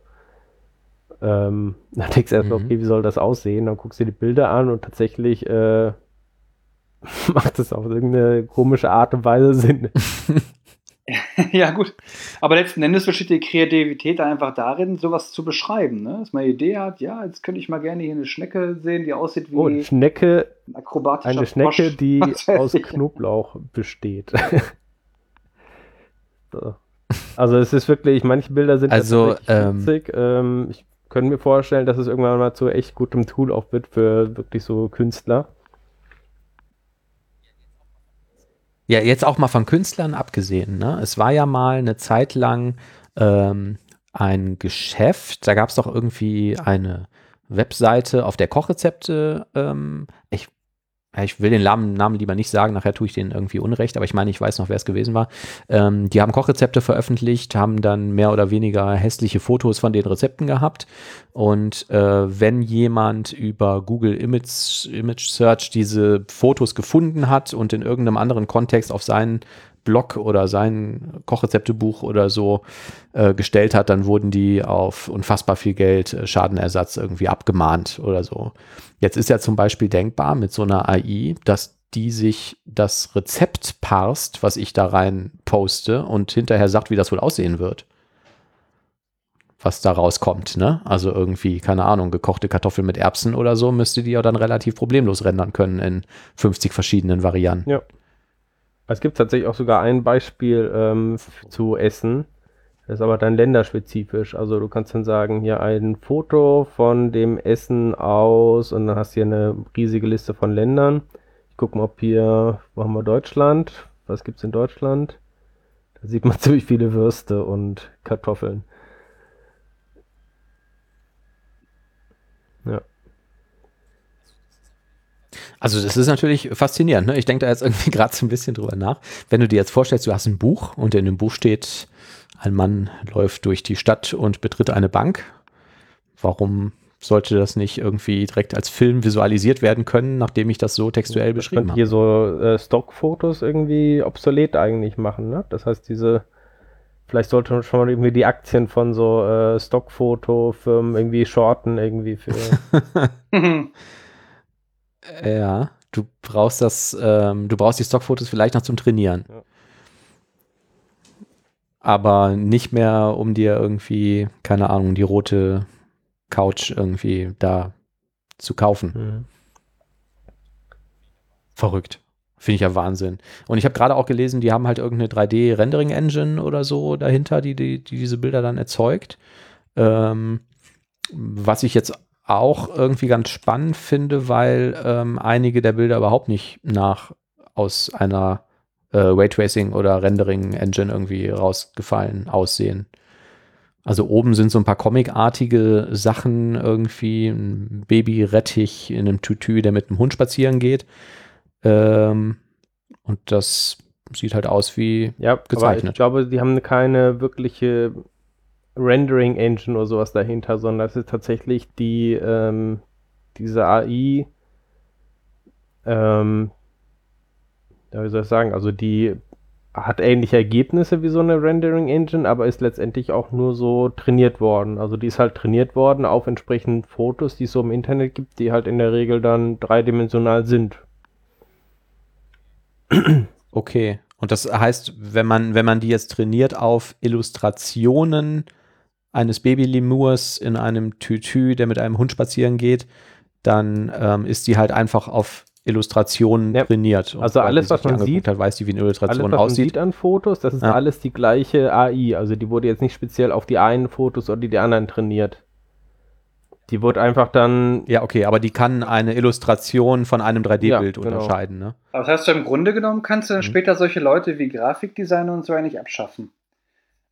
Ähm, dann denkst du erstmal, Mhm. okay, wie soll das aussehen? Dann guckst du dir die Bilder an und tatsächlich äh, macht es auf irgendeine komische Art und Weise Sinn. ja, gut. Aber letzten Endes besteht die Kreativität dann einfach darin, sowas zu beschreiben. Ne? Dass man eine Idee hat, ja, jetzt könnte ich mal gerne hier eine Schnecke sehen, die aussieht wie Oh, eine Schnecke, ein akrobatischer eine Schnecke, Frosch. die aus. Knoblauch besteht. So. Also es ist wirklich, manche Bilder sind Also, ähm, witzig. Ähm, ich könnte mir vorstellen, dass es irgendwann mal zu echt gutem Tool auch wird für wirklich so Künstler. Ja, jetzt auch mal von Künstlern abgesehen. Ne? Es war ja mal eine Zeit lang ähm, ein Geschäft, da gab es doch irgendwie eine Webseite, auf der Kochrezepte, ähm, ich, ich will den Namen, lieber nicht sagen, nachher tue ich denen irgendwie Unrecht, aber ich meine, ich weiß noch, wer es gewesen war. Ähm, die haben Kochrezepte veröffentlicht, haben dann mehr oder weniger hässliche Fotos von den Rezepten gehabt. Und äh, wenn jemand über Google Image, Image Search diese Fotos gefunden hat und in irgendeinem anderen Kontext auf seinen Blog oder sein Kochrezeptebuch oder so äh, gestellt hat, dann wurden die auf unfassbar viel Geld äh, Schadenersatz irgendwie abgemahnt oder so. Jetzt ist ja zum Beispiel denkbar mit so einer AI, dass die sich das Rezept parst, was ich da rein poste und hinterher sagt, wie das wohl aussehen wird. Was da rauskommt, ne? Also irgendwie, keine Ahnung, gekochte Kartoffeln mit Erbsen oder so, müsste die ja dann relativ problemlos rendern können in 50 verschiedenen Varianten. Ja. Es gibt tatsächlich auch sogar ein Beispiel ähm, zu Essen. Das ist aber dann länderspezifisch. Also du kannst dann sagen, hier ein Foto von dem Essen aus und dann hast du hier eine riesige Liste von Ländern. Ich gucke mal, ob hier, wo haben wir Deutschland? Was gibt's in Deutschland? Da sieht man ziemlich viele Würste und Kartoffeln. Ja. Also das ist natürlich faszinierend. Ne? Ich denke da jetzt irgendwie gerade so ein bisschen drüber nach. Wenn du dir jetzt vorstellst, du hast ein Buch und in dem Buch steht, ein Mann läuft durch die Stadt und betritt eine Bank. Warum sollte das nicht irgendwie direkt als Film visualisiert werden können, nachdem ich das so textuell beschrieben habe? hier so äh, Stockfotos irgendwie obsolet eigentlich machen, ne? Das heißt, diese Vielleicht sollte man schon mal irgendwie die Aktien von so äh, Stockfotofirmen irgendwie shorten, irgendwie für. Ja, du brauchst das, ähm, du brauchst die Stockfotos vielleicht noch zum Trainieren. Ja. Aber nicht mehr, um dir irgendwie, keine Ahnung, die rote Couch irgendwie da zu kaufen. Mhm. Verrückt. Finde ich ja Wahnsinn. Und ich habe gerade auch gelesen, die haben halt irgendeine 3D-Rendering-Engine oder so dahinter, die, die, die diese Bilder dann erzeugt. Ähm, was ich jetzt auch irgendwie ganz spannend finde, weil ähm, einige der Bilder überhaupt nicht nach aus einer äh, Raytracing oder Rendering-Engine irgendwie rausgefallen aussehen. Also oben sind so ein paar comicartige Sachen, irgendwie ein Babyrettich in einem Tütü, der mit einem Hund spazieren geht. Ähm, und das sieht halt aus wie Ja, aber Gezeichnet. ich glaube, die haben keine wirkliche Rendering Engine oder sowas dahinter, sondern das ist tatsächlich die ähm, diese AI, ähm, ja, wie soll ich sagen, also die hat ähnliche Ergebnisse wie so eine Rendering Engine, aber ist letztendlich auch nur so trainiert worden. Also die ist halt trainiert worden auf entsprechenden Fotos, die es so im Internet gibt, die halt in der Regel dann dreidimensional sind. Okay. Und das heißt, wenn man, wenn man die jetzt trainiert auf Illustrationen eines Babylemurs in einem Tütü, der mit einem Hund spazieren geht, dann ähm, ist die halt einfach auf Illustrationen Ja. trainiert. Und Also alles, was man sieht, hat, weiß die, wie eine Alles, Illustration was man aussieht. sieht an Fotos, das ist Ja. alles die gleiche AI. Also die wurde jetzt nicht speziell auf die einen Fotos oder die anderen trainiert. Die wurde einfach dann, Ja, okay, aber die kann eine Illustration von einem 3D-Bild Ja, genau. unterscheiden, ne? Aber das heißt, du im Grunde genommen kannst du dann Mhm. später solche Leute wie Grafikdesigner und so eigentlich abschaffen.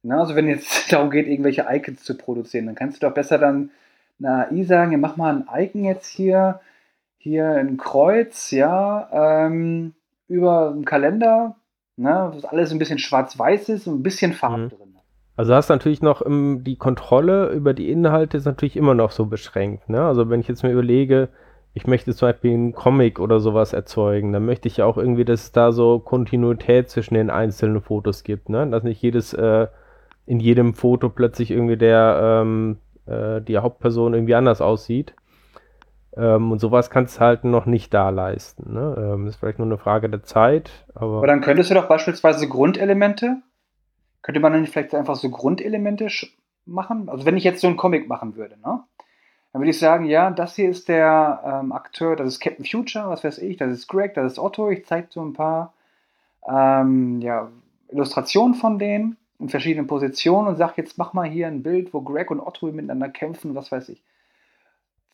Na, also wenn jetzt darum geht, irgendwelche Icons zu produzieren, dann kannst du doch besser dann einer AI sagen, ja, mach mal ein Icon jetzt hier, hier ein Kreuz, ja, ähm, über einen Kalender, ne, was alles ein bisschen schwarz-weiß ist und ein bisschen Farbe Mhm. drin. also hast natürlich noch ähm, die Kontrolle über die Inhalte ist natürlich immer noch so beschränkt. Ne? Also wenn ich jetzt mir überlege, ich möchte zum Beispiel einen Comic oder sowas erzeugen, dann möchte ich ja auch irgendwie, dass es da so Kontinuität zwischen den einzelnen Fotos gibt. Ne? Dass nicht jedes, äh, in jedem Foto plötzlich irgendwie der, ähm, äh, die Hauptperson irgendwie anders aussieht. Ähm, und sowas kannst du halt noch nicht da leisten. Ne? Ähm, ist vielleicht nur eine Frage der Zeit, aber, Aber dann könntest du doch beispielsweise Grundelemente, könnte man dann vielleicht einfach so Grundelemente machen? Also wenn ich jetzt so einen Comic machen würde, ne? Dann würde ich sagen, ja, das hier ist der ähm, Akteur, das ist Captain Future, was weiß ich, das ist Greg, das ist Otto. Ich zeige so ein paar ähm, ja, Illustrationen von denen in verschiedenen Positionen und sage, jetzt mach mal hier ein Bild, wo Greg und Otto miteinander kämpfen, was weiß ich.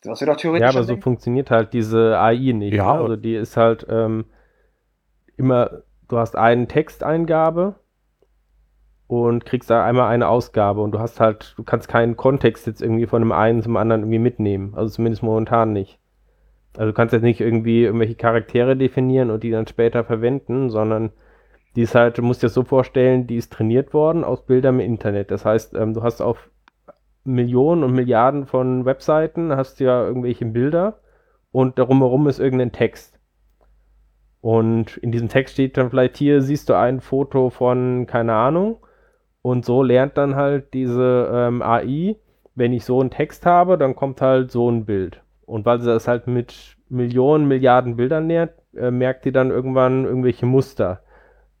Das wäre doch theoretisch. Ja, aber so Ding. funktioniert halt diese AI nicht. Ja, ne? Also die ist halt ähm, immer, du hast eine Texteingabe und kriegst da einmal eine Ausgabe und du hast halt, du kannst keinen Kontext jetzt irgendwie von dem einen zum anderen irgendwie mitnehmen. Also zumindest momentan nicht. Also du kannst jetzt nicht irgendwie irgendwelche Charaktere definieren und die dann später verwenden, sondern die ist halt, du musst dir das so vorstellen, die ist trainiert worden aus Bildern im Internet. Das heißt, ähm, du hast auf Millionen und Milliarden von Webseiten, hast ja irgendwelche Bilder und darum herum ist irgendein Text. Und in diesem Text steht dann vielleicht hier, siehst du ein Foto von, keine Ahnung. Und so lernt dann halt diese ähm, AI, wenn ich so einen Text habe, dann kommt halt so ein Bild. Und weil sie das halt mit Millionen, Milliarden Bildern lernt, äh, merkt die dann irgendwann irgendwelche Muster.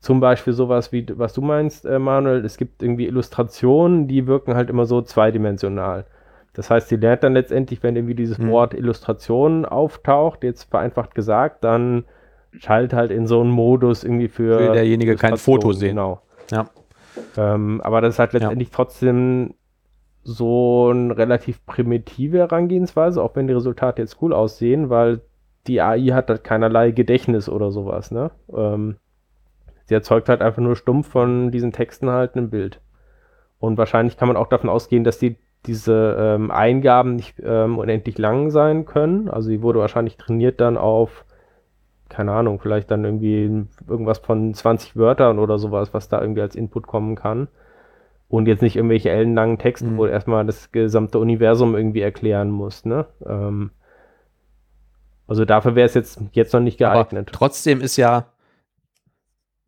Zum Beispiel sowas wie, was du meinst, äh, Manuel, es gibt irgendwie Illustrationen, die wirken halt immer so zweidimensional. Das heißt, die lernt dann letztendlich, wenn irgendwie dieses Mhm. Wort Illustration auftaucht, jetzt vereinfacht gesagt, dann schaltet halt in so einen Modus irgendwie für. Will derjenige kein Foto sehen. Genau. Ja. Ähm, aber das ist halt letztendlich trotzdem so eine relativ primitive Herangehensweise, auch wenn die Resultate jetzt cool aussehen, weil die AI hat halt keinerlei Gedächtnis oder sowas, ne? Ähm, sie erzeugt halt einfach nur stumpf von diesen Texten halt ein Bild. Und wahrscheinlich kann man auch davon ausgehen, dass die diese ähm, Eingaben nicht ähm, unendlich lang sein können. Also sie wurde wahrscheinlich trainiert dann auf, keine Ahnung, vielleicht dann irgendwie irgendwas von 20 Wörtern oder sowas, was da irgendwie als Input kommen kann. Und jetzt nicht irgendwelche ellenlangen Texte, Mhm. wo du erstmal das gesamte Universum irgendwie erklären musst, ne? Ähm, also dafür wäre es jetzt, jetzt noch nicht Aber geeignet. trotzdem ist ja,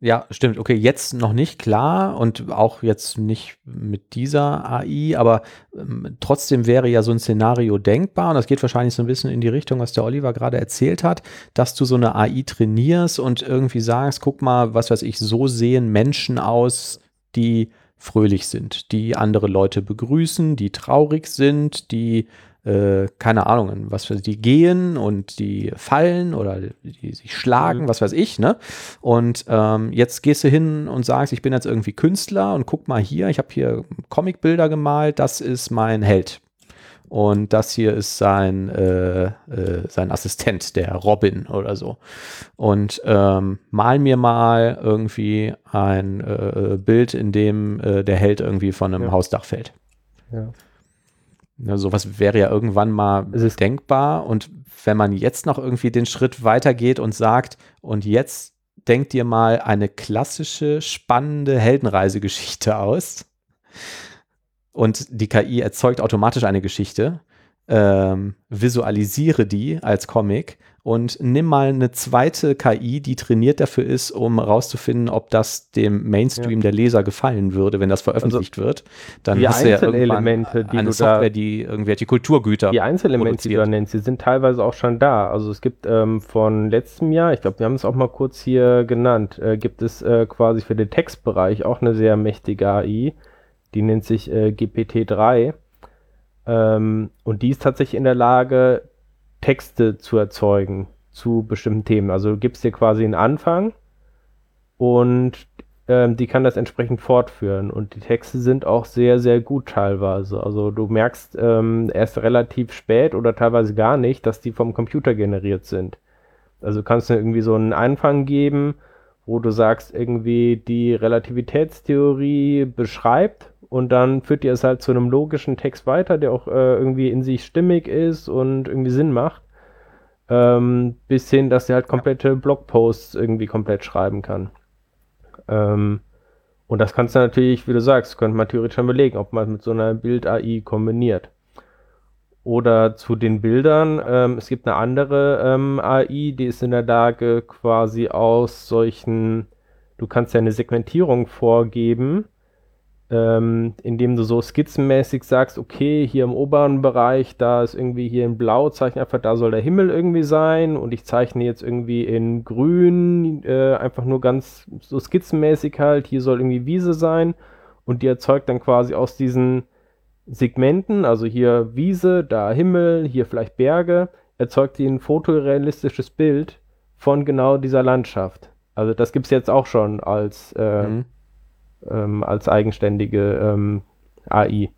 Ja, stimmt. Okay, jetzt noch nicht klar und auch jetzt nicht mit dieser AI, aber ähm, trotzdem wäre ja so ein Szenario denkbar und das geht wahrscheinlich so ein bisschen in die Richtung, was der Oliver gerade erzählt hat, dass du so eine AI trainierst und irgendwie sagst, guck mal, was weiß ich, so sehen Menschen aus, die fröhlich sind, die andere Leute begrüßen, die traurig sind, die äh, keine Ahnung, was für die gehen und die fallen oder die sich schlagen, mhm. was weiß ich, ne? Und ähm, jetzt gehst du hin und sagst, ich bin jetzt irgendwie Künstler und guck mal hier, ich habe hier Comicbilder gemalt, das ist mein Held. Und das hier ist sein, äh, äh, sein Assistent, der Robin oder so. Und ähm, mal mir mal irgendwie ein äh, Bild, in dem äh, der Held irgendwie von einem ja. Hausdach fällt. Ja. Ne, sowas wäre ja irgendwann mal denkbar. Und wenn man jetzt noch irgendwie den Schritt weitergeht und sagt, und jetzt denkt dir mal eine klassische, spannende Heldenreisegeschichte aus. Und die KI erzeugt automatisch eine Geschichte. Ähm, visualisiere die als Comic und nimm mal eine zweite KI, die trainiert dafür ist, um herauszufinden, ob das dem Mainstream ja. der Leser gefallen würde, wenn das veröffentlicht also, wird. Dann hast du ja irgendwann die eine Software, die irgendwelche Kulturgüter Die Einzelelemente, die du nennst, die sind teilweise auch schon da. Also es gibt ähm, von letztem Jahr, ich glaube, wir haben es auch mal kurz hier genannt, äh, gibt es äh, quasi für den Textbereich auch eine sehr mächtige AI. Die nennt sich äh, GPT-3. Ähm, und die ist tatsächlich in der Lage, Texte zu erzeugen zu bestimmten Themen. Also du gibst dir quasi einen Anfang und ähm, die kann das entsprechend fortführen. Und die Texte sind auch sehr, sehr gut teilweise. Also du merkst ähm, erst relativ spät oder teilweise gar nicht, dass die vom Computer generiert sind. Also kannst du irgendwie so einen Anfang geben, wo du sagst, irgendwie die Relativitätstheorie beschreibt und dann führt ihr es halt zu einem logischen Text weiter, der auch äh, irgendwie in sich stimmig ist und irgendwie Sinn macht. Ähm, bis hin, dass er halt komplette Blogposts irgendwie komplett schreiben kann. Ähm, und das kannst du natürlich, wie du sagst, könnte man theoretisch schon überlegen, ob man mit so einer Bild-AI kombiniert. Oder zu den Bildern, ähm, es gibt eine andere ähm, AI, die ist in der Lage, quasi aus solchen, du kannst ja eine Segmentierung vorgeben, ähm, indem du so skizzenmäßig sagst, okay, hier im oberen Bereich, da ist irgendwie hier in Blau, zeichne einfach, da soll der Himmel irgendwie sein. Und ich zeichne jetzt irgendwie in Grün, äh, einfach nur ganz so skizzenmäßig halt, hier soll irgendwie Wiese sein. Und die erzeugt dann quasi aus diesen Segmenten, also hier Wiese, da Himmel, hier vielleicht Berge, erzeugt die ein fotorealistisches Bild von genau dieser Landschaft. Also das gibt es jetzt auch schon als äh, mhm ähm, als eigenständige ähm, AI.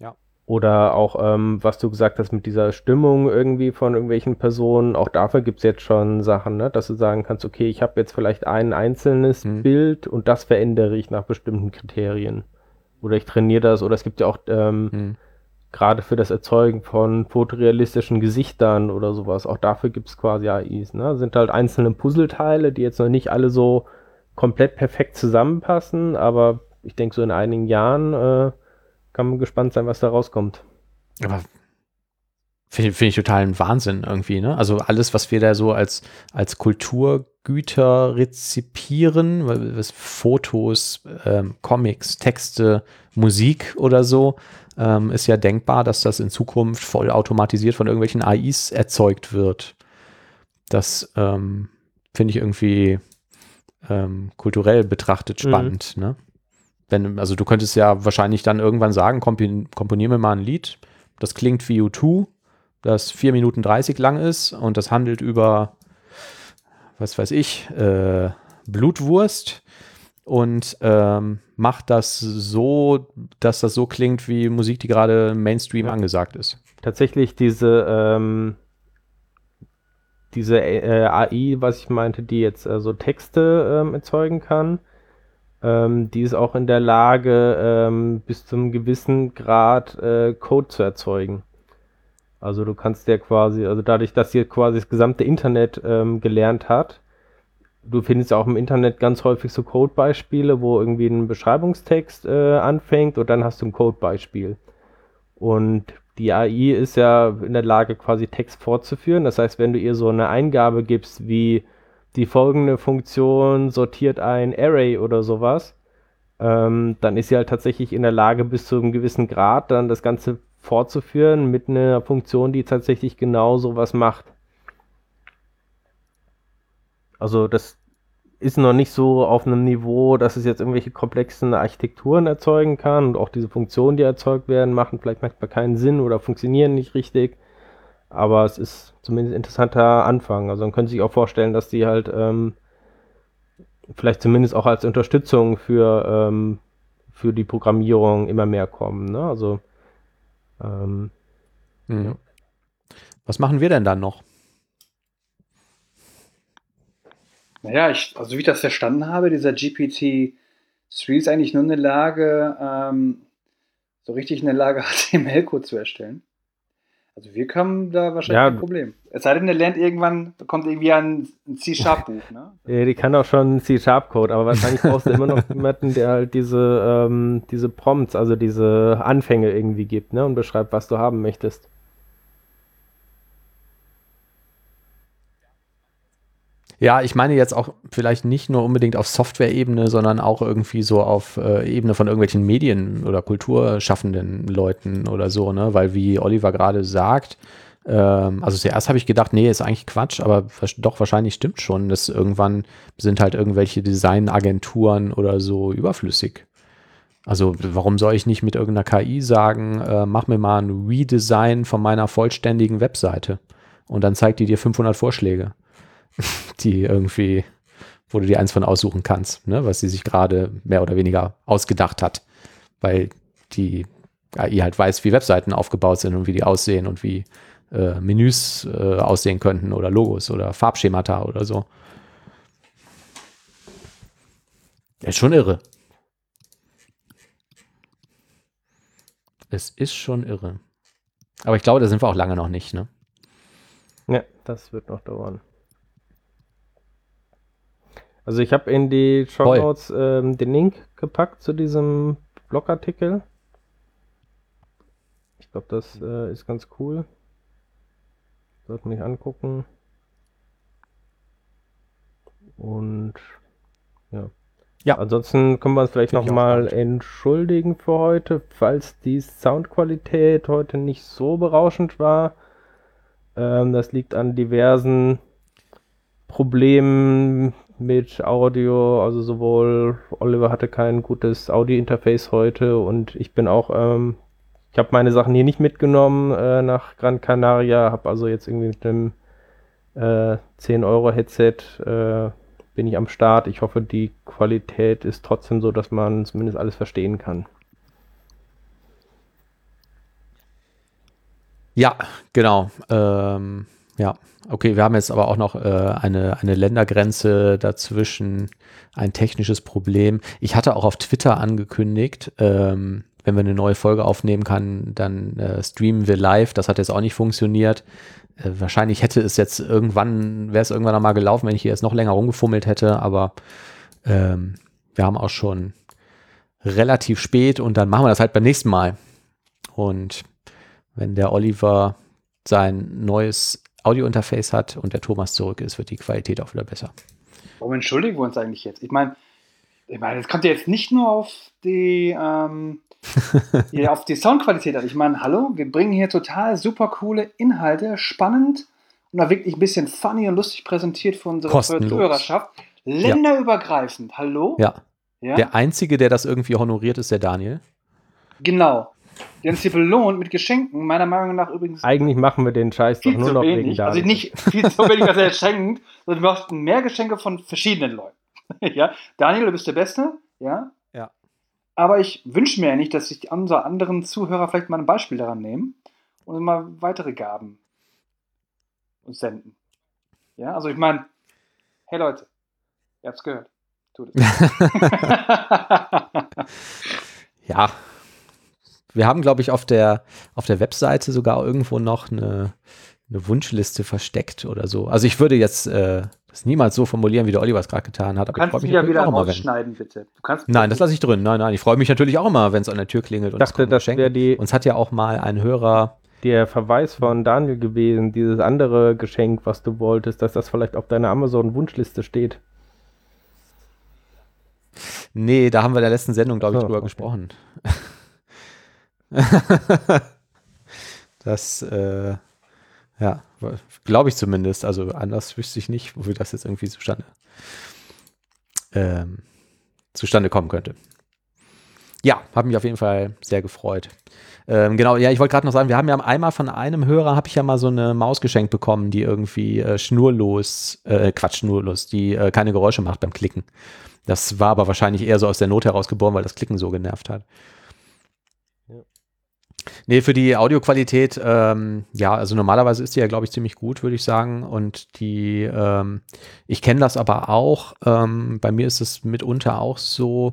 Ja. Oder auch, ähm, was du gesagt hast mit dieser Stimmung irgendwie von irgendwelchen Personen, auch dafür gibt es jetzt schon Sachen, ne? dass du sagen kannst, okay, ich habe jetzt vielleicht ein einzelnes mhm. Bild und das verändere ich nach bestimmten Kriterien. Oder ich trainiere das, oder es gibt ja auch ähm, mhm gerade für das Erzeugen von fotorealistischen Gesichtern oder sowas, auch dafür gibt es quasi AIs. Ne? Sind halt einzelne Puzzleteile, die jetzt noch nicht alle so komplett perfekt zusammenpassen, aber ich denke, so in einigen Jahren äh, kann man gespannt sein, was da rauskommt. Aber finde find ich total ein Wahnsinn irgendwie, ne? Also alles, was wir da so als, als Kulturgüter rezipieren, was Fotos, ähm, Comics, Texte, Musik oder so, ähm, ist ja denkbar, dass das in Zukunft voll automatisiert von irgendwelchen AIs erzeugt wird. Das ähm, finde ich irgendwie ähm, kulturell betrachtet mhm. spannend. Mhm. Ne? Wenn, also du könntest ja wahrscheinlich dann irgendwann sagen, kompon komponier mir mal ein Lied, das klingt wie U2, das 4 Minuten 30 lang ist und das handelt über, was weiß ich, äh, Blutwurst und ähm, macht das so, dass das so klingt wie Musik, die gerade Mainstream ja. angesagt ist. Tatsächlich diese ähm, diese äh, AI, was ich meinte, die jetzt äh, so Texte ähm, erzeugen kann, ähm, die ist auch in der Lage, ähm, bis zum gewissen Grad äh, Code zu erzeugen. Also du kannst ja quasi, also dadurch, dass sie quasi das gesamte Internet ähm, gelernt hat, du findest auch im Internet ganz häufig so Codebeispiele, wo irgendwie ein Beschreibungstext äh, anfängt und dann hast du ein Codebeispiel. Und die AI ist ja in der Lage, quasi Text fortzuführen. Das heißt, wenn du ihr so eine Eingabe gibst wie die folgende Funktion sortiert ein Array oder sowas, ähm, dann ist sie halt tatsächlich in der Lage, bis zu einem gewissen Grad dann das Ganze fortzuführen mit einer Funktion, die tatsächlich genau sowas macht. Also das ist noch nicht so auf einem Niveau, dass es jetzt irgendwelche komplexen Architekturen erzeugen kann und auch diese Funktionen, die erzeugt werden, machen vielleicht manchmal keinen Sinn oder funktionieren nicht richtig. Aber es ist zumindest ein interessanter Anfang. Also man könnte sich auch vorstellen, dass die halt ähm, vielleicht zumindest auch als Unterstützung für, ähm, für die Programmierung immer mehr kommen. Ne? Also ähm, Mhm. Ja. Was machen wir denn dann noch? Naja, ich, also wie ich das verstanden habe, dieser GPT-3 ist eigentlich nur in der Lage, ähm, so richtig in der Lage, HTML-Code zu erstellen. Also wir haben da wahrscheinlich Ja. kein Problem. Es sei denn, der lernt irgendwann, bekommt irgendwie ein ein C-Sharp-Buch, ne? Ja, die kann auch schon C-Sharp-Code, aber wahrscheinlich brauchst du immer noch jemanden, der halt diese, ähm, diese Prompts, also diese Anfänge irgendwie gibt, ne, und beschreibt, was du haben möchtest. Ja, ich meine jetzt auch vielleicht nicht nur unbedingt auf Software-Ebene, sondern auch irgendwie so auf äh, Ebene von irgendwelchen Medien- oder kulturschaffenden Leuten oder so, ne? Weil wie Oliver gerade sagt, ähm, also zuerst habe ich gedacht, nee, ist eigentlich Quatsch, aber doch wahrscheinlich stimmt schon, dass irgendwann sind halt irgendwelche Designagenturen oder so überflüssig. Also warum soll ich nicht mit irgendeiner KI sagen, äh, mach mir mal ein Redesign von meiner vollständigen Webseite und dann zeigt die dir 500 Vorschläge die irgendwie, wo du dir eins von aussuchen kannst, ne, was sie sich gerade mehr oder weniger ausgedacht hat, weil die AI halt weiß, wie Webseiten aufgebaut sind und wie die aussehen und wie äh, Menüs äh, aussehen könnten oder Logos oder Farbschemata oder so. Ist schon irre. Es ist schon irre. Aber ich glaube, da sind wir auch lange noch nicht, ne? Ja, das wird noch dauern. Also ich habe in die Show. Notes ähm, den Link gepackt zu diesem Blogartikel. Ich glaube, das äh, ist ganz cool. Sollte man nicht angucken. Und ja. Ja. Ansonsten können wir uns vielleicht nochmal entschuldigen für heute, falls die Soundqualität heute nicht so berauschend war. Ähm, das liegt an diversen Problemen mit Audio. Also sowohl Oliver hatte kein gutes Audio-Interface heute und ich bin auch, ähm, ich habe meine Sachen hier nicht mitgenommen äh, nach Gran Canaria, habe also jetzt irgendwie mit einem äh, 10-Euro-Headset äh, bin ich am Start. Ich hoffe, die Qualität ist trotzdem so, dass man zumindest alles verstehen kann. Ja, genau. Ähm, ja, okay, wir haben jetzt aber auch noch äh, eine, eine Ländergrenze dazwischen, ein technisches Problem. Ich hatte auch auf Twitter angekündigt, ähm, wenn wir eine neue Folge aufnehmen kann, dann äh, streamen wir live. Das hat jetzt auch nicht funktioniert. Äh, wahrscheinlich hätte es jetzt irgendwann, wäre es irgendwann einmal gelaufen, wenn ich hier jetzt noch länger rumgefummelt hätte, aber ähm, wir haben auch schon relativ spät und dann machen wir das halt beim nächsten Mal. Und wenn der Oliver sein neues Audiointerface hat und der Thomas zurück ist, wird die Qualität auch wieder besser. Warum entschuldigen wir uns eigentlich jetzt? Ich meine, ich meine, das kommt ja jetzt nicht nur auf die, ähm, ja, auf die Soundqualität an. Ich meine, hallo, wir bringen hier total super coole Inhalte, spannend und auch wirklich ein bisschen funny und lustig präsentiert für unsere Kostenlos. Zuhörerschaft. Länderübergreifend, hallo? Ja, Ja, der Einzige, der das irgendwie honoriert, ist der Daniel. genau. Der uns hier belohnt mit Geschenken, meiner Meinung nach übrigens Eigentlich machen wir den Scheiß doch nur noch wegen wenig. Daniel. Also nicht viel zu wenig, was er schenkt, sondern wir brauchen mehr Geschenke von verschiedenen Leuten. ja, Daniel, du bist der Beste, ja. Ja. Aber ich wünsche mir ja nicht, dass sich unsere anderen Zuhörer vielleicht mal ein Beispiel daran nehmen und mal weitere Gaben uns senden. Ja, also ich meine, hey Leute, ihr habt's gehört. Tut es. Ja. Wir haben, glaube ich, auf der, auf der Webseite sogar irgendwo noch eine, eine Wunschliste versteckt oder so. Also ich würde jetzt äh, das niemals so formulieren, wie der Oliver es gerade getan hat, Du aber ich kannst freue dich mich ja natürlich wieder auch immer, wenn. rausschneiden, bitte. Du kannst Nein, das lasse ich drin. Nein, nein, ich freue mich natürlich auch immer, wenn es an der Tür klingelt. Ich und es dachte, das wäre die, Uns hat ja auch mal ein Hörer der Verweis von Daniel gewesen, dieses andere Geschenk, was du wolltest, dass das vielleicht auf deiner Amazon-Wunschliste steht? Nee, da haben wir in der letzten Sendung, glaube ich, drüber okay. gesprochen. das, äh, ja, glaube ich zumindest. Also anders wüsste ich nicht, wofür das jetzt irgendwie zustande, ähm, zustande kommen könnte. Ja, habe mich auf jeden Fall sehr gefreut. Ähm, genau, ja, ich wollte gerade noch sagen, wir haben ja einmal von einem Hörer, habe ich ja mal so eine Maus geschenkt bekommen, die irgendwie äh, schnurlos, äh, Quatsch, schnurlos, die äh, keine Geräusche macht beim Klicken. Das war aber wahrscheinlich eher so aus der Not heraus geboren, weil das Klicken so genervt hat. Nee, für die Audioqualität, ähm, ja, also normalerweise ist die ja, glaube ich, ziemlich gut, würde ich sagen. Und die, ähm, ich kenne das aber auch. Ähm, bei mir ist es mitunter auch so,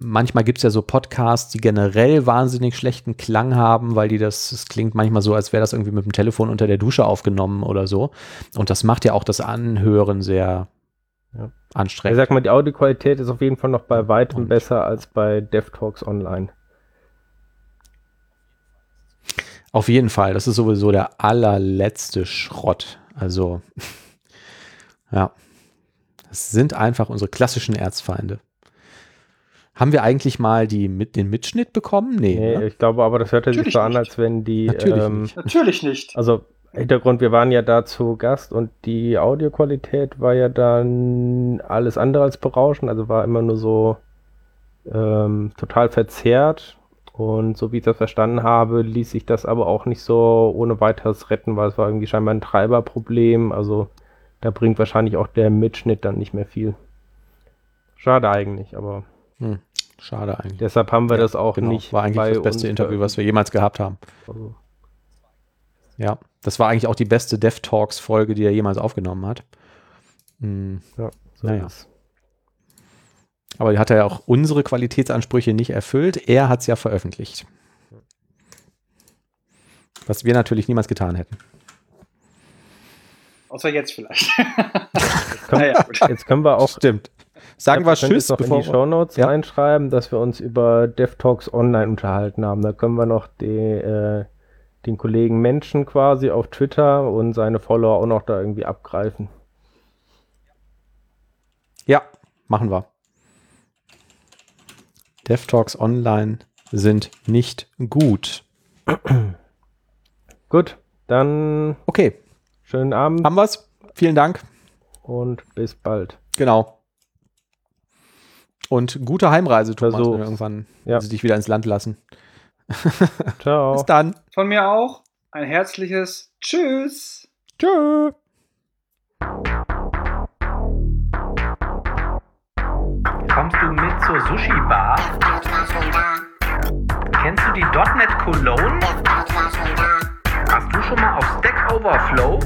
manchmal gibt es ja so Podcasts, die generell wahnsinnig schlechten Klang haben, weil die das, es klingt manchmal so, als wäre das irgendwie mit dem Telefon unter der Dusche aufgenommen oder so. Und das macht ja auch das Anhören sehr Ja. Ich anstrengend. sag mal, die Audioqualität ist auf jeden Fall noch bei weitem Und- besser als bei DevTalks Online. Auf jeden Fall, das ist sowieso der allerletzte Schrott. Also, ja, das sind einfach unsere klassischen Erzfeinde. Haben wir eigentlich mal die, mit, den Mitschnitt bekommen? Nee. Nee, ne? ich glaube aber, das hörte sich so an, als wenn die. Natürlich ähm, nicht. Natürlich nicht. Also Hintergrund, wir waren ja da zu Gast und die Audioqualität war ja dann alles andere als berauschend, also war immer nur so ähm, total verzerrt. Und so wie ich das verstanden habe, ließ sich das aber auch nicht so ohne weiteres retten, weil es war irgendwie scheinbar ein Treiberproblem. Also da bringt wahrscheinlich auch der Mitschnitt dann nicht mehr viel. Schade eigentlich, aber Hm, schade eigentlich. deshalb haben wir Ja, das auch genau, nicht. war eigentlich das beste uns Interview, was wir jemals gehabt haben. veröffentlicht. Ja, das war eigentlich auch die beste Dev Talks Folge, die er jemals aufgenommen hat. Hm, Also, ja, so Naja. ist es. Aber die hat er ja auch unsere Qualitätsansprüche nicht erfüllt. Er hat es ja veröffentlicht. Was wir natürlich niemals getan hätten. Außer jetzt vielleicht. Komm, naja, gut. Jetzt können wir auch Stimmt. Sagen wir Tschüss, jetzt noch in bevor die Shownotes Ja. reinschreiben, dass wir uns über DevTalks Online unterhalten haben. Da können wir noch die, äh, den Kollegen Menschen quasi auf Twitter und seine Follower auch noch da irgendwie abgreifen. Ja, machen wir. DevTalks Online sind nicht gut. Gut, dann Okay, schönen Abend haben wir's. Vielen Dank. und bis bald. Genau. Und gute Heimreise, Thomas, wenn wir Versuch's. irgendwann Ja. sie dich wieder ins Land lassen. Ciao. Bis dann. Von mir auch ein herzliches Tschüss. Tschö. Kommst du mit zur Sushi-Bar? Kennst du die .NET Cologne? Hast du schon mal auf Stack Overflow?